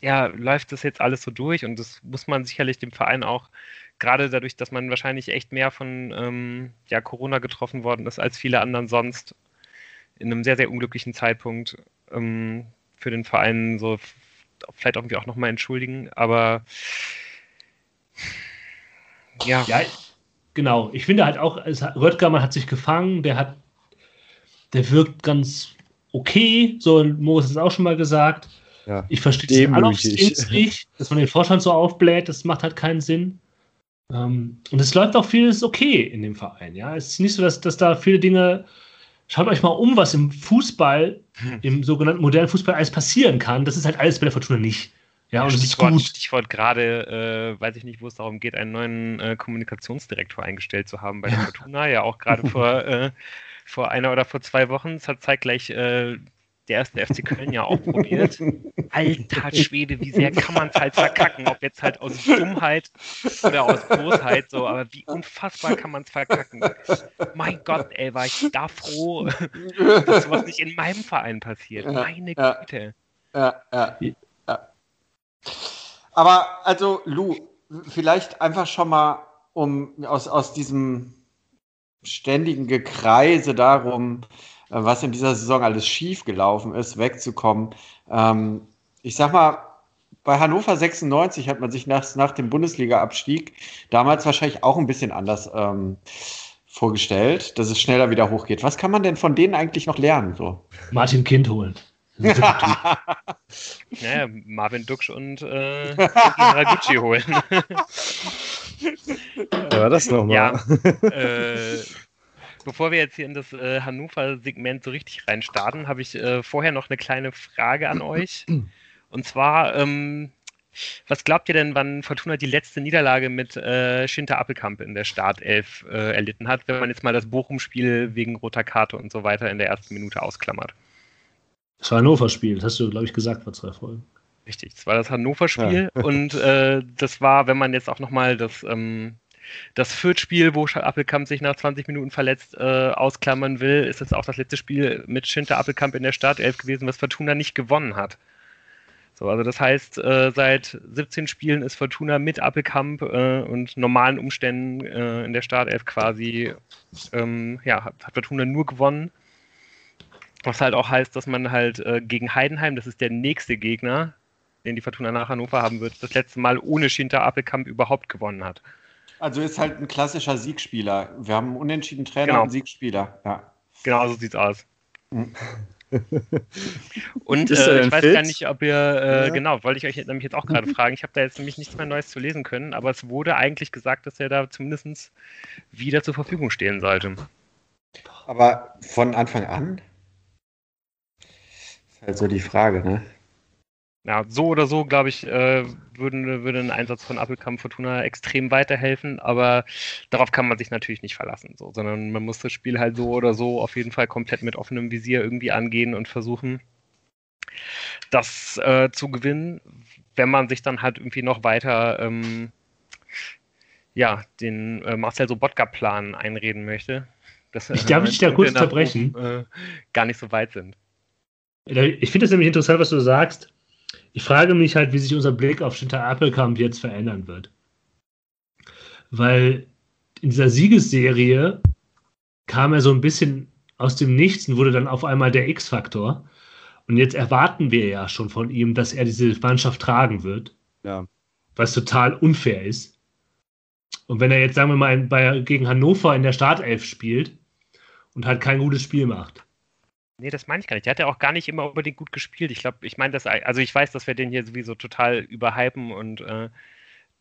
ja, läuft das jetzt alles so durch und das muss man sicherlich dem Verein auch, gerade dadurch, dass man wahrscheinlich echt mehr von ähm, ja, Corona getroffen worden ist als viele anderen sonst, in einem sehr, sehr unglücklichen Zeitpunkt ähm, für den Verein so vielleicht irgendwie auch nochmal entschuldigen, aber ja. ja. Genau, ich finde halt auch, Röttgermann hat sich gefangen, der hat, der wirkt ganz okay, so Moritz hat es auch schon mal gesagt. Ja, ich verstehe es nicht, dass man den Vorstand so aufbläht, das macht halt keinen Sinn. Um, und es läuft auch vieles okay in dem Verein, ja. Es ist nicht so, dass, dass da viele Dinge Schaut euch mal um, was im Fußball, hm. im sogenannten modernen Fußball alles passieren kann. Das ist halt alles bei der Fortuna nicht. Ja, und Stichwort, ist gut. Stichwort gerade, äh, weiß ich nicht, wo es darum geht, einen neuen äh, Kommunikationsdirektor eingestellt zu haben bei der Fortuna. Ja, auch gerade vor, äh, vor einer oder vor zwei Wochen. Es hat zeitgleich äh, der erste FC Köln ja auch probiert. Alter Schwede, wie sehr kann man es halt verkacken, ob jetzt halt aus Dummheit oder aus Großheit so, aber wie unfassbar kann man es verkacken. Mein Gott, ey, war ich da froh, dass sowas nicht in meinem Verein passiert. Meine ja, Güte. Ja, ja, ja. Aber also, Lou, vielleicht einfach schon mal, um aus, aus diesem ständigen Gekreise darum, was in dieser Saison alles schief gelaufen ist, wegzukommen. Ähm, ich sag mal, bei Hannover 96 hat man sich nach, nach dem Bundesliga-Abstieg damals wahrscheinlich auch ein bisschen anders ähm, vorgestellt, dass es schneller wieder hochgeht. Was kann man denn von denen eigentlich noch lernen? So? Martin Kind holen. naja, Marvin Duksch und äh, Haraguchi holen. ja, war das nochmal? Ja, äh, Bevor wir jetzt hier in das äh, Hannover-Segment so richtig reinstarten, habe ich äh, vorher noch eine kleine Frage an euch. Und zwar, ähm, was glaubt ihr denn, wann Fortuna die letzte Niederlage mit äh, Schinter Appelkamp in der Startelf äh, erlitten hat, wenn man jetzt mal das Bochum-Spiel wegen roter Karte und so weiter in der ersten Minute ausklammert? Das war Hannover-Spiel, das hast du, glaube ich, gesagt vor zwei Folgen. Richtig, das war das Hannover-Spiel ja. und äh, das war, wenn man jetzt auch nochmal das ähm, das Fürth-Spiel, wo Appelkamp sich nach 20 Minuten verletzt äh, ausklammern will, ist jetzt auch das letzte Spiel mit Schinter Appelkamp in der Startelf gewesen, was Fortuna nicht gewonnen hat. So, also das heißt, äh, seit 17 Spielen ist Fortuna mit Appelkamp äh, und normalen Umständen äh, in der Startelf quasi, ähm, ja, hat, Fortuna nur gewonnen. Was halt auch heißt, dass man halt äh, gegen Heidenheim, das ist der nächste Gegner, den die Fortuna nach Hannover haben wird, das letzte Mal ohne Schinter Appelkamp überhaupt gewonnen hat. Also ist halt ein klassischer Siegspieler. Wir haben einen unentschieden Trainer Genau. und einen Siegspieler. Ja. Genau so sieht's aus. Mhm. Und äh, ich weiß fit? gar nicht, ob ihr, äh, Ja. genau, wollte ich euch nämlich jetzt auch gerade fragen. Ich habe da jetzt nämlich nichts mehr Neues zu lesen können, aber es wurde eigentlich gesagt, dass er da zumindest wieder zur Verfügung stehen sollte. Aber von Anfang an? Ist halt so die Frage, ne? Ja, so oder so, glaube ich, äh, würden, würde ein Einsatz von Appelkamp Fortuna extrem weiterhelfen, aber darauf kann man sich natürlich nicht verlassen, so, sondern man muss das Spiel halt so oder so auf jeden Fall komplett mit offenem Visier irgendwie angehen und versuchen, das äh, zu gewinnen, wenn man sich dann halt irgendwie noch weiter ähm, ja, den äh, Marcel Sobotka-Plan einreden möchte. Dass, Ich darf dich da kurz nach unterbrechen. oben, Äh, gar nicht so weit sind. Ich finde es nämlich interessant, was du sagst. Ich frage mich halt, wie sich unser Blick auf Schinter Appelkamp jetzt verändern wird. Weil in dieser Siegesserie kam er so ein bisschen aus dem Nichts und wurde dann auf einmal der X-Faktor. Und jetzt erwarten wir ja schon von ihm, dass er diese Mannschaft tragen wird, Ja. was total unfair ist. Und wenn er jetzt, sagen wir mal, bei, gegen Hannover in der Startelf spielt und halt kein gutes Spiel macht, Nee, das meine ich gar nicht. Der hat ja auch gar nicht immer unbedingt gut gespielt. Ich glaube, ich meine also ich weiß, dass wir den hier sowieso total überhypen und äh,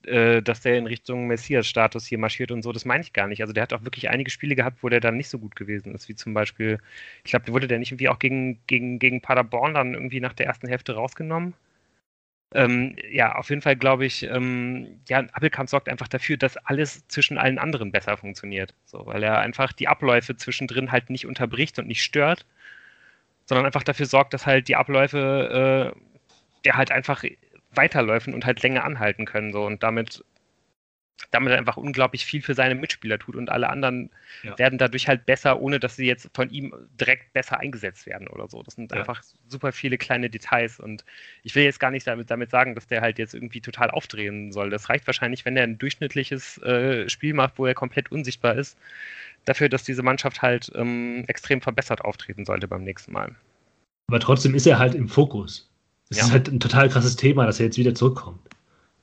äh, dass der in Richtung Messias-Status hier marschiert und so, das meine ich gar nicht. Also der hat auch wirklich einige Spiele gehabt, wo der dann nicht so gut gewesen ist, wie zum Beispiel, ich glaube, wurde der nicht irgendwie auch gegen, gegen, gegen Paderborn dann irgendwie nach der ersten Hälfte rausgenommen? Ähm, ja, auf jeden Fall glaube ich, ähm, ja, Appelkamp sorgt einfach dafür, dass alles zwischen allen anderen besser funktioniert. So, weil er einfach die Abläufe zwischendrin halt nicht unterbricht und nicht stört, sondern einfach dafür sorgt, dass halt die Abläufe, äh, der halt einfach weiterläufen und halt länger anhalten können. So und damit, damit einfach unglaublich viel für seine Mitspieler tut und alle anderen Ja. werden dadurch halt besser, ohne dass sie jetzt von ihm direkt besser eingesetzt werden oder so. Das sind Ja. einfach super viele kleine Details und ich will jetzt gar nicht damit, damit sagen, dass der halt jetzt irgendwie total aufdrehen soll. Das reicht wahrscheinlich, wenn er ein durchschnittliches äh, Spiel macht, wo er komplett unsichtbar ist, dafür, dass diese Mannschaft halt ähm, extrem verbessert auftreten sollte beim nächsten Mal. aber trotzdem ist er halt im Fokus. Das Ja. ist halt ein total krasses Thema, dass er jetzt wieder zurückkommt.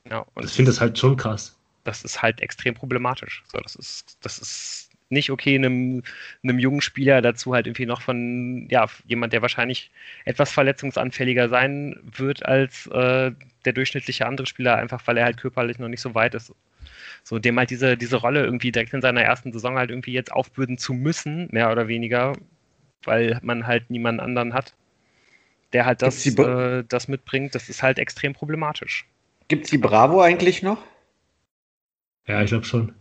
Ja, und ich finde das halt schon krass. das ist halt extrem problematisch. So, das ist, das ist nicht okay, einem, einem jungen Spieler dazu halt irgendwie noch von, ja, jemand, der wahrscheinlich etwas verletzungsanfälliger sein wird als äh, der durchschnittliche andere Spieler, einfach weil er halt körperlich noch nicht so weit ist. So, dem halt diese, diese Rolle irgendwie direkt in seiner ersten Saison halt irgendwie jetzt aufbürden zu müssen, mehr oder weniger, weil man halt niemanden anderen hat, der halt das, äh, das mitbringt, das ist halt extrem problematisch. Gibt es die Bravo eigentlich noch? Ja, ich glaube schon.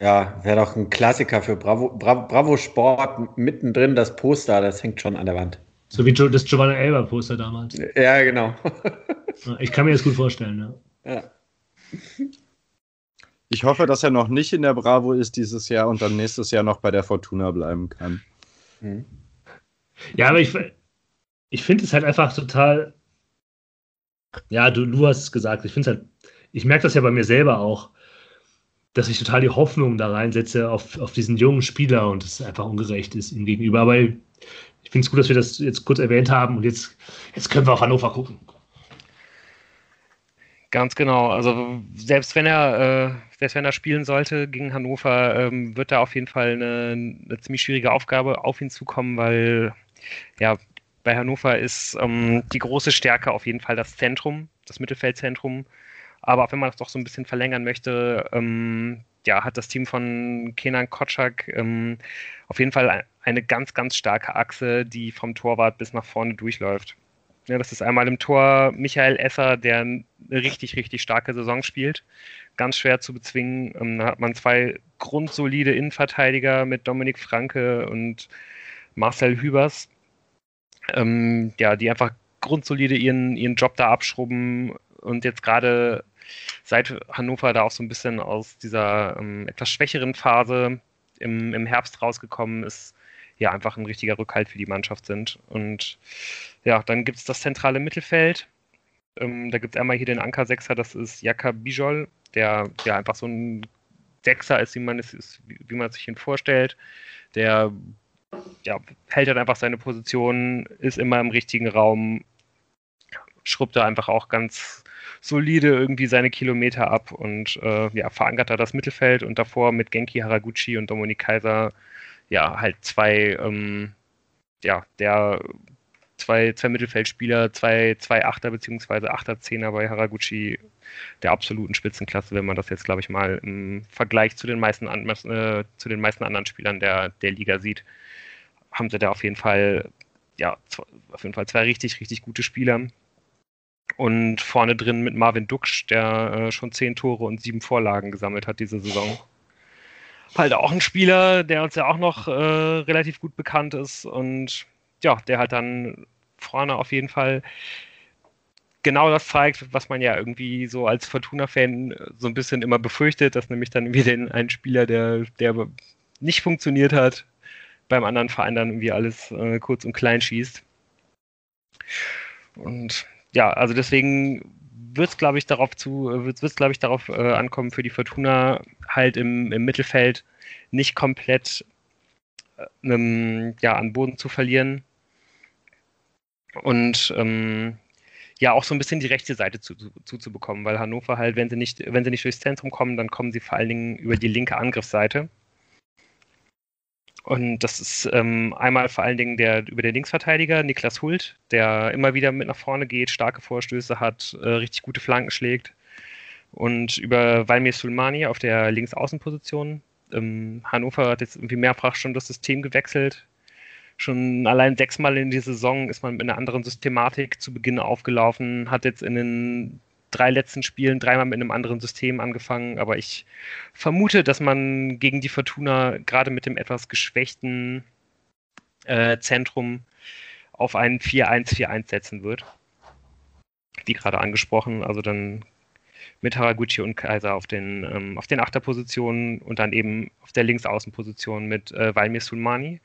Ja, wäre doch ein Klassiker für Bravo, Bravo, Bravo Sport. Mittendrin das Poster, das hängt schon an der Wand. So wie das Giovanna Elber-Poster damals. Ja, genau. Ich kann mir das gut vorstellen, ja. ja. Ich hoffe, dass er noch nicht in der Bravo ist dieses Jahr und dann nächstes Jahr noch bei der Fortuna bleiben kann. Hm. Ja, aber ich, ich finde es halt einfach total. Ja, du, du hast es gesagt. Ich finde es halt. Ich merke das ja bei mir selber auch, dass ich total die Hoffnung da reinsetze auf, auf diesen jungen Spieler und es einfach ungerecht ist ihm gegenüber. Aber ich finde es gut, dass wir das jetzt kurz erwähnt haben und jetzt, jetzt können wir auf Hannover gucken. Ganz genau. Also selbst wenn er, äh, selbst wenn er spielen sollte gegen Hannover, ähm, wird da auf jeden Fall eine, eine ziemlich schwierige Aufgabe auf ihn zukommen, weil ja bei Hannover ist ähm, die große Stärke auf jeden Fall das Zentrum, das Mittelfeldzentrum. Aber auch wenn man das doch so ein bisschen verlängern möchte, ähm, ja, hat das Team von Kenan Kotschak ähm, auf jeden Fall eine ganz, ganz starke Achse, die vom Torwart bis nach vorne durchläuft. Ja, das ist einmal im Tor Michael Esser, der eine richtig, richtig starke Saison spielt. Ganz schwer zu bezwingen. Ähm, da hat man zwei grundsolide Innenverteidiger mit Dominik Franke und Marcel Hübers, ähm, ja, die einfach grundsolide ihren, ihren Job da abschrubben und jetzt gerade seit Hannover da auch so ein bisschen aus dieser ähm, etwas schwächeren Phase im, im Herbst rausgekommen ist, ja einfach ein richtiger Rückhalt für die Mannschaft sind. Und ja, dann gibt es das zentrale Mittelfeld. Ähm, da gibt es einmal hier den Anker-Sechser, das ist Jaka Bijol, der ja einfach so ein Sechser ist, wie man es ist, wie, man sich ihn vorstellt. Der ja, hält halt einfach seine Position, ist immer im richtigen Raum, schrubbt da einfach auch ganz solide irgendwie seine Kilometer ab und äh, ja, verankert da das Mittelfeld und davor mit Genki Haraguchi und Dominik Kaiser ja halt zwei, ähm, ja, der zwei, zwei Mittelfeldspieler, zwei, zwei Achter beziehungsweise Achter Zehner bei Haraguchi der absoluten Spitzenklasse, wenn man das jetzt, glaube ich, mal im Vergleich zu den meisten, äh, zu den meisten anderen Spielern der, der Liga sieht, haben sie da auf jeden Fall, ja, auf jeden Fall zwei richtig, richtig gute Spieler. Und vorne drin mit Marvin Duksch, der äh, schon zehn Tore und sieben Vorlagen gesammelt hat diese Saison. Halt auch ein Spieler, der uns ja auch noch äh, relativ gut bekannt ist und ja, der halt dann vorne auf jeden Fall genau das zeigt, was man ja irgendwie so als Fortuna-Fan so ein bisschen immer befürchtet, dass nämlich dann wieder ein Spieler, der, der nicht funktioniert hat, beim anderen Verein dann irgendwie alles äh, kurz und klein schießt. Und ja, also deswegen wird es, glaube ich, darauf zu, wird es, glaube ich, darauf äh, ankommen, für die Fortuna halt im, im Mittelfeld nicht komplett äh, ähm, ja, an Boden zu verlieren. Und ähm, ja auch so ein bisschen die rechte Seite zuzubekommen, zu, weil Hannover halt, wenn sie nicht, wenn sie nicht durchs Zentrum kommen, dann kommen sie vor allen Dingen über die linke Angriffsseite. Und das ist ähm, einmal vor allen Dingen der über den Linksverteidiger Niklas Hult, der immer wieder mit nach vorne geht, starke Vorstöße hat, äh, richtig gute Flanken schlägt. Und über Valmir Sulmani auf der Linksaußenposition. Ähm, Hannover hat jetzt irgendwie mehrfach schon das System gewechselt schon allein sechsmal in die Saison ist man mit einer anderen Systematik zu Beginn aufgelaufen, hat jetzt in den drei letzten Spielen dreimal mit einem anderen System angefangen, aber ich vermute, dass man gegen die Fortuna gerade mit dem etwas geschwächten äh, Zentrum auf einen 4-1-4-1 setzen wird. Wie gerade angesprochen, also dann mit Haraguchi und Kaiser auf den, ähm, auf den Achterpositionen und dann eben auf der Linksaußenposition mit äh, Valmir Sulmani.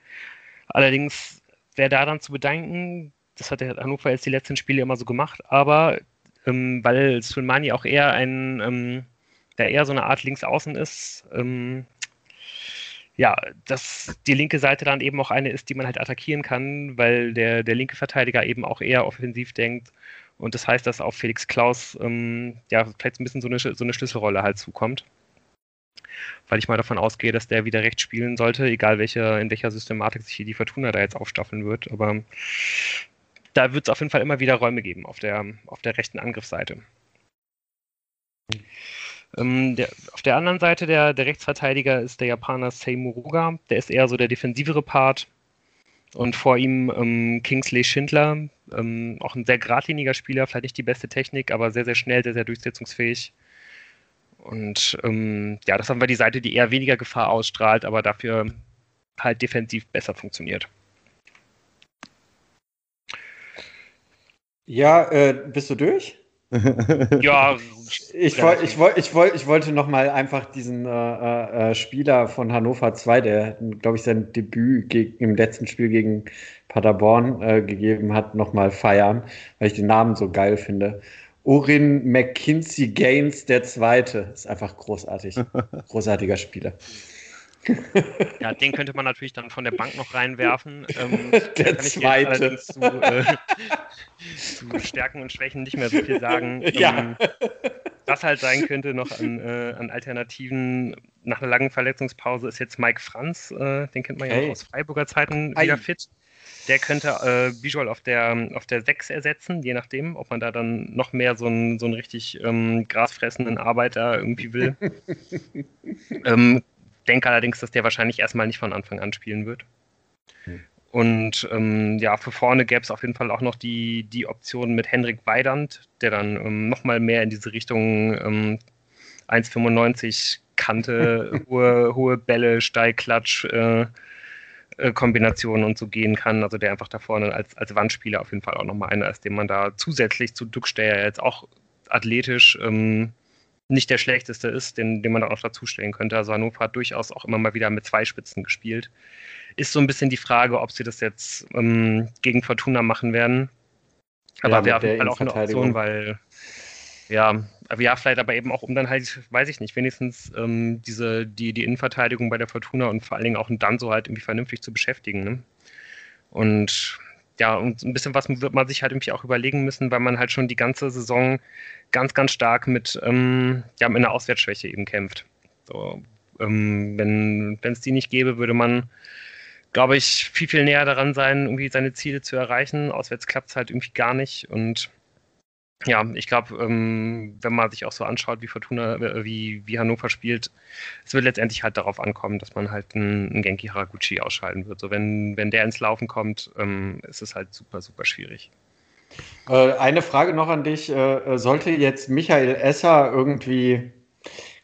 Allerdings wäre da dann zu bedanken, das hat der Hannover jetzt die letzten Spiele immer so gemacht, aber ähm, weil Sulmani auch eher ein, ähm, der eher so eine Art Linksaußen ist, ähm, ja, dass die linke Seite dann eben auch eine ist, die man halt attackieren kann, weil der, der linke Verteidiger eben auch eher offensiv denkt. Und das heißt, dass auf Felix Klaus ähm, ja vielleicht ein bisschen so eine, so eine Schlüsselrolle halt zukommt weil ich mal davon ausgehe, dass der wieder rechts spielen sollte, egal welche, in welcher Systematik sich hier die Fortuna da jetzt aufstaffeln wird. Aber da wird es auf jeden Fall immer wieder Räume geben auf der, auf der rechten Angriffsseite. Ähm, der, auf der anderen Seite der, der Rechtsverteidiger ist der Japaner Seimuruga. Der ist eher so der defensivere Part. Und vor ihm ähm, Kingsley Schindler, ähm, auch ein sehr geradliniger Spieler, vielleicht nicht die beste Technik, aber sehr, sehr schnell, sehr, sehr durchsetzungsfähig. Und ähm, ja, das haben wir die Seite, die eher weniger Gefahr ausstrahlt, aber dafür halt defensiv besser funktioniert. Ja, äh, bist du durch? ja, ich, woll, ich, woll, ich, woll, ich wollte noch mal einfach diesen äh, äh, Spieler von Hannover 2, der, glaube ich, sein Debüt gegen, im letzten Spiel gegen Paderborn äh, gegeben hat, noch mal feiern, weil ich den Namen so geil finde. Orin McKinsey Gaines der Zweite. Ist einfach großartig. Großartiger Spieler. Ja, den könnte man natürlich dann von der Bank noch reinwerfen. Ähm, der Zweite. Zu, äh, zu, Stärken und Schwächen nicht mehr so viel sagen. Ja. Ähm, was halt sein könnte noch an, äh, an, Alternativen nach einer langen Verletzungspause ist jetzt Mike Franz. Äh, den kennt man ja hey. aus Freiburger Zeiten wieder Ei. fit. Der könnte äh, Visual auf der, auf der 6 ersetzen, je nachdem, ob man da dann noch mehr so einen, so einen richtig ähm, grasfressenden Arbeiter irgendwie will. ähm, denke allerdings, dass der wahrscheinlich erstmal nicht von Anfang an spielen wird. Hm. Und ähm, ja, für vorne gäbe es auf jeden Fall auch noch die, die Option mit Henrik Weidand, der dann ähm, nochmal mehr in diese Richtung ähm, 1,95 Kante, hohe, hohe Bälle, Steilklatsch, äh, äh, Kombinationen und so gehen kann. Also der einfach da vorne als, als Wandspieler auf jeden Fall auch nochmal einer ist, den man da zusätzlich zu Ducksteyer jetzt auch athletisch ähm, nicht der schlechteste ist, den, den man auch dazustellen könnte. Also Hannover hat durchaus auch immer mal wieder mit zwei Spitzen gespielt. Ist so ein bisschen die Frage, ob sie das jetzt ähm, gegen Fortuna machen werden. Aber ja, wäre auf jeden Fall auch eine Option, weil ja, aber ja, vielleicht aber eben auch, um dann halt, weiß ich nicht, wenigstens ähm, diese, die, die Innenverteidigung bei der Fortuna und vor allen Dingen auch ein Danso halt irgendwie vernünftig zu beschäftigen. Ne? Und ja, und ein bisschen was wird man sich halt irgendwie auch überlegen müssen, weil man halt schon die ganze Saison ganz, ganz stark mit, ähm, ja, mit einer Auswärtsschwäche eben kämpft. So, ähm, wenn es die nicht gäbe, würde man, glaube ich, viel, viel näher daran sein, irgendwie seine Ziele zu erreichen. Auswärts klappt es halt irgendwie gar nicht und ja, ich glaube, ähm, wenn man sich auch so anschaut, wie Fortuna, äh, wie, wie Hannover spielt, es wird letztendlich halt darauf ankommen, dass man halt einen, einen Genki Haraguchi ausschalten wird. So, wenn, wenn der ins Laufen kommt, ähm, ist es halt super, super schwierig. Äh, eine Frage noch an dich. Äh, äh sollte jetzt Michael Esser irgendwie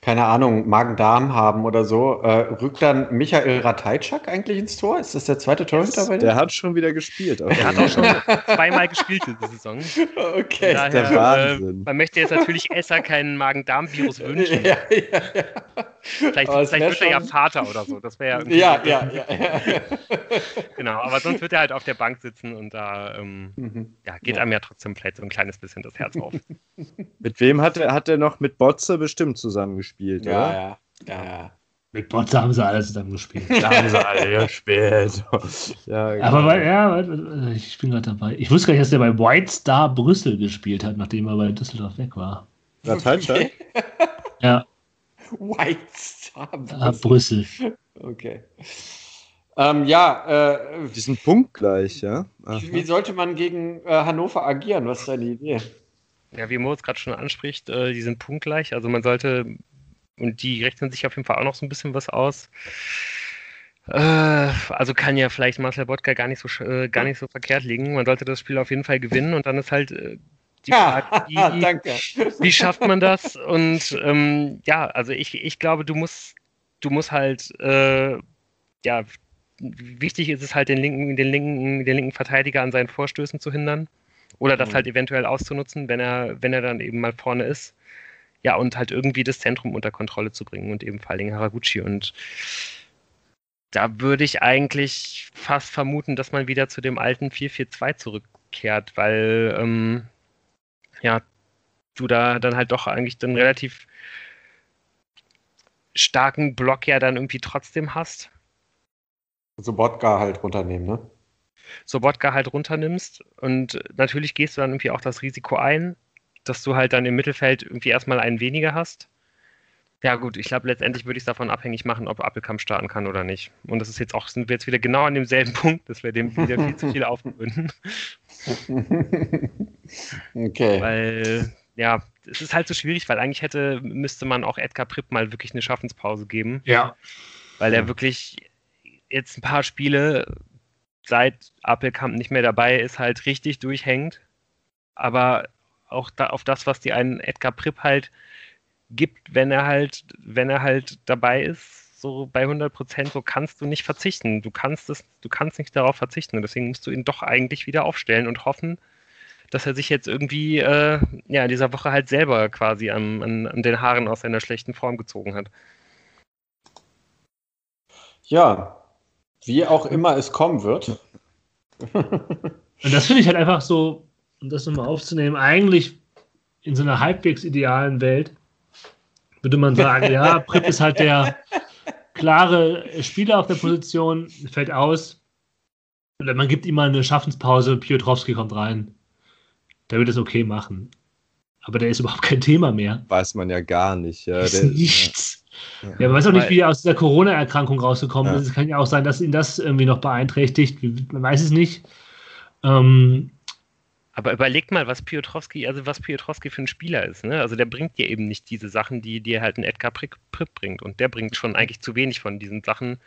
keine Ahnung, Magen-Darm haben oder so, äh, rückt dann Michael Ratajczak eigentlich ins Tor? Ist das der zweite Torhüter bei dir? Der hat schon wieder gespielt. Der hat auch schon zweimal gespielt diese Saison. Okay. Daher, der Wahnsinn. Äh, man möchte jetzt natürlich Esser keinen Magen-Darm-Virus wünschen. Ja, ja, ja. Vielleicht, vielleicht wird schon... er ja Vater oder so. Das wäre ja Ja, ja, ja. genau, aber sonst wird er halt auf der Bank sitzen und da ähm, mhm. ja, geht ja. einem ja trotzdem vielleicht so ein kleines bisschen das Herz auf. mit wem hat er, hat er noch mit Botze bestimmt zusammengespielt, ja, oder? Ja, ja, ja. Mit Botze haben sie alle zusammen gespielt. Da haben sie alle gespielt. ja, genau. Aber bei, ja, ich bin gerade dabei. Ich wusste gar nicht, dass der bei White Star Brüssel gespielt hat, nachdem er bei Düsseldorf weg war. Okay. Ja. White Star Brüssel. Ah, Brüssel. Okay. Ähm, ja, äh, die sind punktgleich, ja. Aha. Wie sollte man gegen äh, Hannover agieren? Was ist deine Idee? Ja, wie Moritz gerade schon anspricht, äh, die sind punktgleich. Also man sollte, und die rechnen sich auf jeden Fall auch noch so ein bisschen was aus. Äh, also kann ja vielleicht Marcel Bodka gar nicht so äh, gar nicht so verkehrt liegen. Man sollte das Spiel auf jeden Fall gewinnen und dann ist halt äh, die Frage, wie, wie, schafft man das? Und ähm, ja, also ich, ich glaube, du musst, du musst halt, äh, ja, wichtig ist es halt, den linken, den linken, den linken Verteidiger an seinen Vorstößen zu hindern. Oder das mhm. halt eventuell auszunutzen, wenn er, wenn er dann eben mal vorne ist. Ja, und halt irgendwie das Zentrum unter Kontrolle zu bringen und eben vor allem Haraguchi. Und da würde ich eigentlich fast vermuten, dass man wieder zu dem alten 4-4-2 zurückkehrt, weil ähm, ja, du da dann halt doch eigentlich dann relativ starken Block ja dann irgendwie trotzdem hast. Sobotka halt runternehmen, ne? Sobotka halt runternimmst und natürlich gehst du dann irgendwie auch das Risiko ein, dass du halt dann im Mittelfeld irgendwie erstmal einen weniger hast. Ja gut, ich glaube letztendlich würde ich es davon abhängig machen, ob Appelkamp starten kann oder nicht. Und das ist jetzt auch, sind wir jetzt wieder genau an demselben Punkt, dass wir dem wieder viel zu viel aufgewöhnen. okay. Weil, ja, es ist halt so schwierig, weil eigentlich hätte, müsste man auch Edgar Pripp mal wirklich eine Schaffenspause geben. Ja. Weil er wirklich jetzt ein paar Spiele, seit Appelkamp nicht mehr dabei ist, halt richtig durchhängt. Aber auch da, auf das, was die einen Edgar Pripp halt gibt, wenn er halt, wenn er halt dabei ist, so bei 100 Prozent, so kannst du nicht verzichten. Du kannst es, du kannst nicht darauf verzichten und deswegen musst du ihn doch eigentlich wieder aufstellen und hoffen, dass er sich jetzt irgendwie äh, ja in dieser Woche halt selber quasi an, an, an den Haaren aus seiner schlechten Form gezogen hat. Ja, wie auch immer es kommen wird. Und das finde ich halt einfach so, um das nochmal aufzunehmen, eigentlich in so einer halbwegs idealen Welt würde man sagen, ja, Prip ist halt der klare Spieler auf der Position, fällt aus. Oder man gibt ihm mal eine Schaffenspause, Piotrowski kommt rein. Der wird es okay machen. Aber der ist überhaupt kein Thema mehr. Weiß man ja gar nicht. Ja, ist der, nichts. Ja. ja. man weiß auch nicht, wie er aus dieser Corona-Erkrankung rausgekommen ja. ist. Es kann ja auch sein, dass ihn das irgendwie noch beeinträchtigt. Man weiß es nicht. Ähm, aber überlegt mal, was Piotrowski, also was Piotrowski für ein Spieler ist. Ne? Also der bringt dir eben nicht diese Sachen, die dir halt ein Edgar Pripp bringt. Und der bringt schon eigentlich zu wenig von diesen Sachen,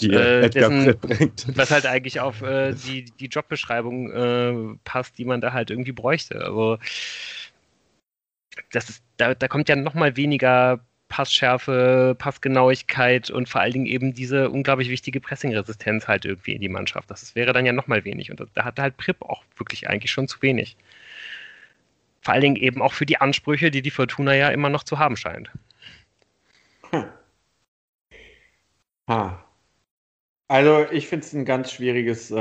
die äh, Edgar dessen, bringt. Was halt eigentlich auf äh, die, die Jobbeschreibung äh, passt, die man da halt irgendwie bräuchte. Also das ist, da, da kommt ja nochmal weniger Passschärfe, Passgenauigkeit und vor allen Dingen eben diese unglaublich wichtige Pressingresistenz halt irgendwie in die Mannschaft. Das wäre dann ja nochmal wenig. Und da hat halt Prip auch wirklich eigentlich schon zu wenig. vor allen Dingen eben auch für die Ansprüche, die die Fortuna ja immer noch zu haben scheint. Hm. Ha. Also ich finde es ein ganz schwieriges äh,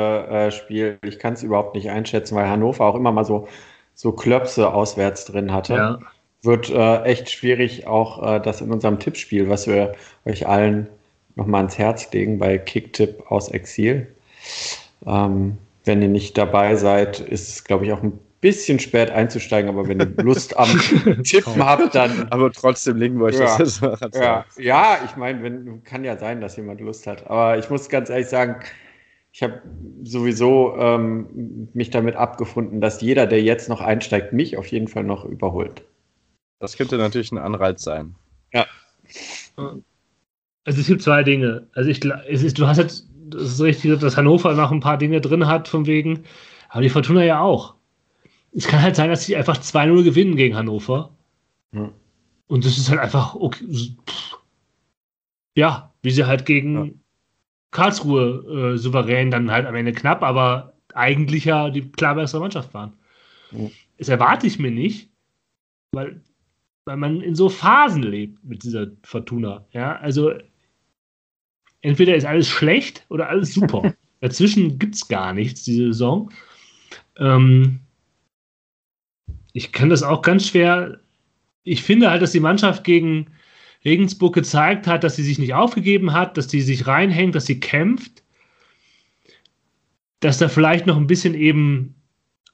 äh Spiel. Ich kann es überhaupt nicht einschätzen, weil Hannover auch immer mal so, so Klöpse auswärts drin hatte. Ja. Wird äh, echt schwierig, auch äh, das in unserem Tippspiel, was wir euch allen nochmal ans Herz legen bei Kicktipp aus Exil. Ähm, wenn ihr nicht dabei seid, ist es, glaube ich, auch ein bisschen spät einzusteigen, aber wenn ihr Lust am Tippen habt, dann. Aber trotzdem legen wir euch ja, das ja, ja, ich meine, kann ja sein, dass jemand Lust hat. Aber ich muss ganz ehrlich sagen, ich habe sowieso ähm, mich damit abgefunden, dass jeder, der jetzt noch einsteigt, mich auf jeden Fall noch überholt. Das könnte natürlich ein Anreiz sein. Ja. Also es gibt zwei Dinge. Also ich, es ist, du hast jetzt das ist richtig, dass Hannover noch ein paar Dinge drin hat, von wegen, aber die Fortuna ja auch es kann halt sein, dass sie einfach 2-0 gewinnen gegen Hannover. Ja. Und das ist halt einfach, okay, ja, wie sie halt gegen ja. Karlsruhe äh, souverän dann halt am Ende knapp, aber eigentlich ja die klar bessere Mannschaft waren. Ja. Das erwarte ich mir nicht, weil, weil man in so Phasen lebt mit dieser Fortuna. Ja, also entweder ist alles schlecht oder alles super. Dazwischen gibt es gar nichts diese Saison. Ähm, ich kann das auch ganz schwer. Ich finde halt, dass die Mannschaft gegen Regensburg gezeigt hat, dass sie sich nicht aufgegeben hat, dass sie sich reinhängt, dass sie kämpft. Dass da vielleicht noch ein bisschen eben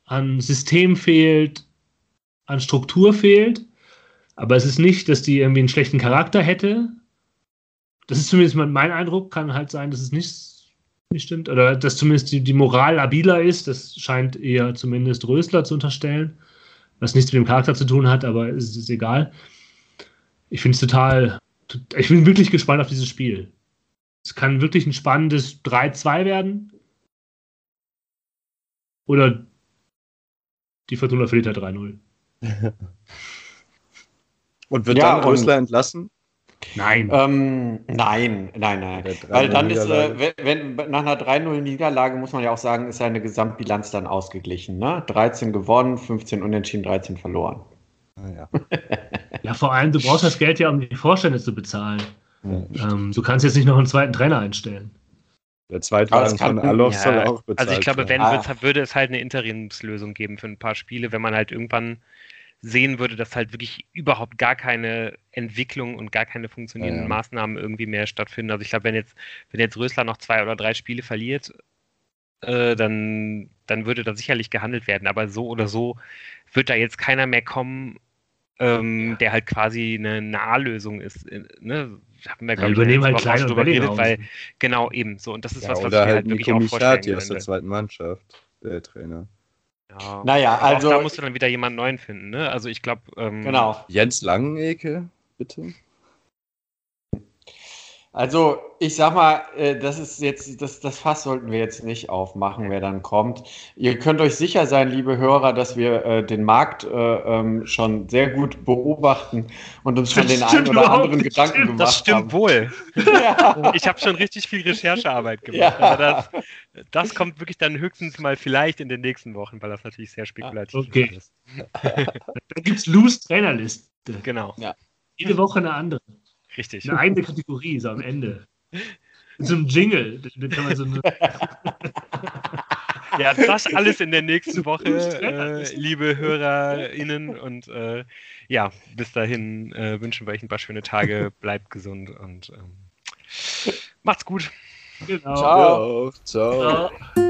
an System fehlt, an Struktur fehlt. Aber es ist nicht, dass die irgendwie einen schlechten Charakter hätte. Das ist zumindest mein Eindruck. Kann halt sein, dass es nicht, nicht stimmt. Oder dass zumindest die, die Moral labiler ist. Das scheint eher zumindest Rösler zu unterstellen was nichts mit dem Charakter zu tun hat, aber es ist egal. Ich finde es total, ich bin wirklich gespannt auf dieses Spiel. Es kann wirklich ein spannendes 3-2 werden. Oder die Fortuna verliert halt 3-0. und wird ja, dann Rösler entlassen? Nein. Ähm, nein, nein, nein. Weil dann ist, äh, wenn, nach einer 3-0-Niederlage muss man ja auch sagen, ist seine Gesamtbilanz dann ausgeglichen. Ne? 13 gewonnen, 15 unentschieden, 13 verloren. Ah, ja. ja, vor allem, du brauchst das Geld ja, um die Vorstände zu bezahlen. Ja, ähm, du kannst jetzt nicht noch einen zweiten Trainer einstellen. Der zweite von Alof ja, soll auch bezahlen. Also ich glaube, wenn, ah. würde es halt eine Interimslösung geben für ein paar Spiele, wenn man halt irgendwann sehen würde, dass halt wirklich überhaupt gar keine Entwicklung und gar keine funktionierenden ja, ja. Maßnahmen irgendwie mehr stattfinden. Also ich glaube, wenn jetzt, wenn jetzt Rösler noch zwei oder drei Spiele verliert, äh, dann, dann würde da sicherlich gehandelt werden. Aber so oder so wird da jetzt keiner mehr kommen, ähm, der halt quasi eine Nahtlösung ist. Äh, ne? Haben wir, ja, übernehmen halt kleine drüber geredet, weil genau eben so. Und das ist ja, was, was wir halt, halt wirklich auch vorstellen aus der zweiten Mannschaft, der Trainer. Ja. Naja, also. da musst du dann wieder jemanden neuen finden, ne? Also ich glaube. Ähm, genau. Jens Langenecke, bitte. Also, ich sag mal, äh, das ist jetzt, das, das Fass sollten wir jetzt nicht aufmachen, wer dann kommt. Ihr könnt euch sicher sein, liebe Hörer, dass wir äh, den Markt äh, ähm, schon sehr gut beobachten und uns schon den einen oder anderen. Gedanken stimmt, gemacht haben. Das stimmt haben. wohl. Ja. Ich habe schon richtig viel Recherchearbeit gemacht. Ja. Also das, das, kommt wirklich dann höchstens mal vielleicht in den nächsten Wochen, weil das natürlich sehr spekulativ okay. ist. da gibt es Loose Trainerliste. Genau. Ja. Jede Woche eine andere. Richtig. Eine eigene Kategorie, so am Ende. So ein Jingle. So ja, das alles in der nächsten Woche, äh, liebe HörerInnen. Und äh, ja, bis dahin äh, wünschen wir euch ein paar schöne Tage. Bleibt gesund und ähm, macht's gut. Genau. Ciao. Ciao. Ciao.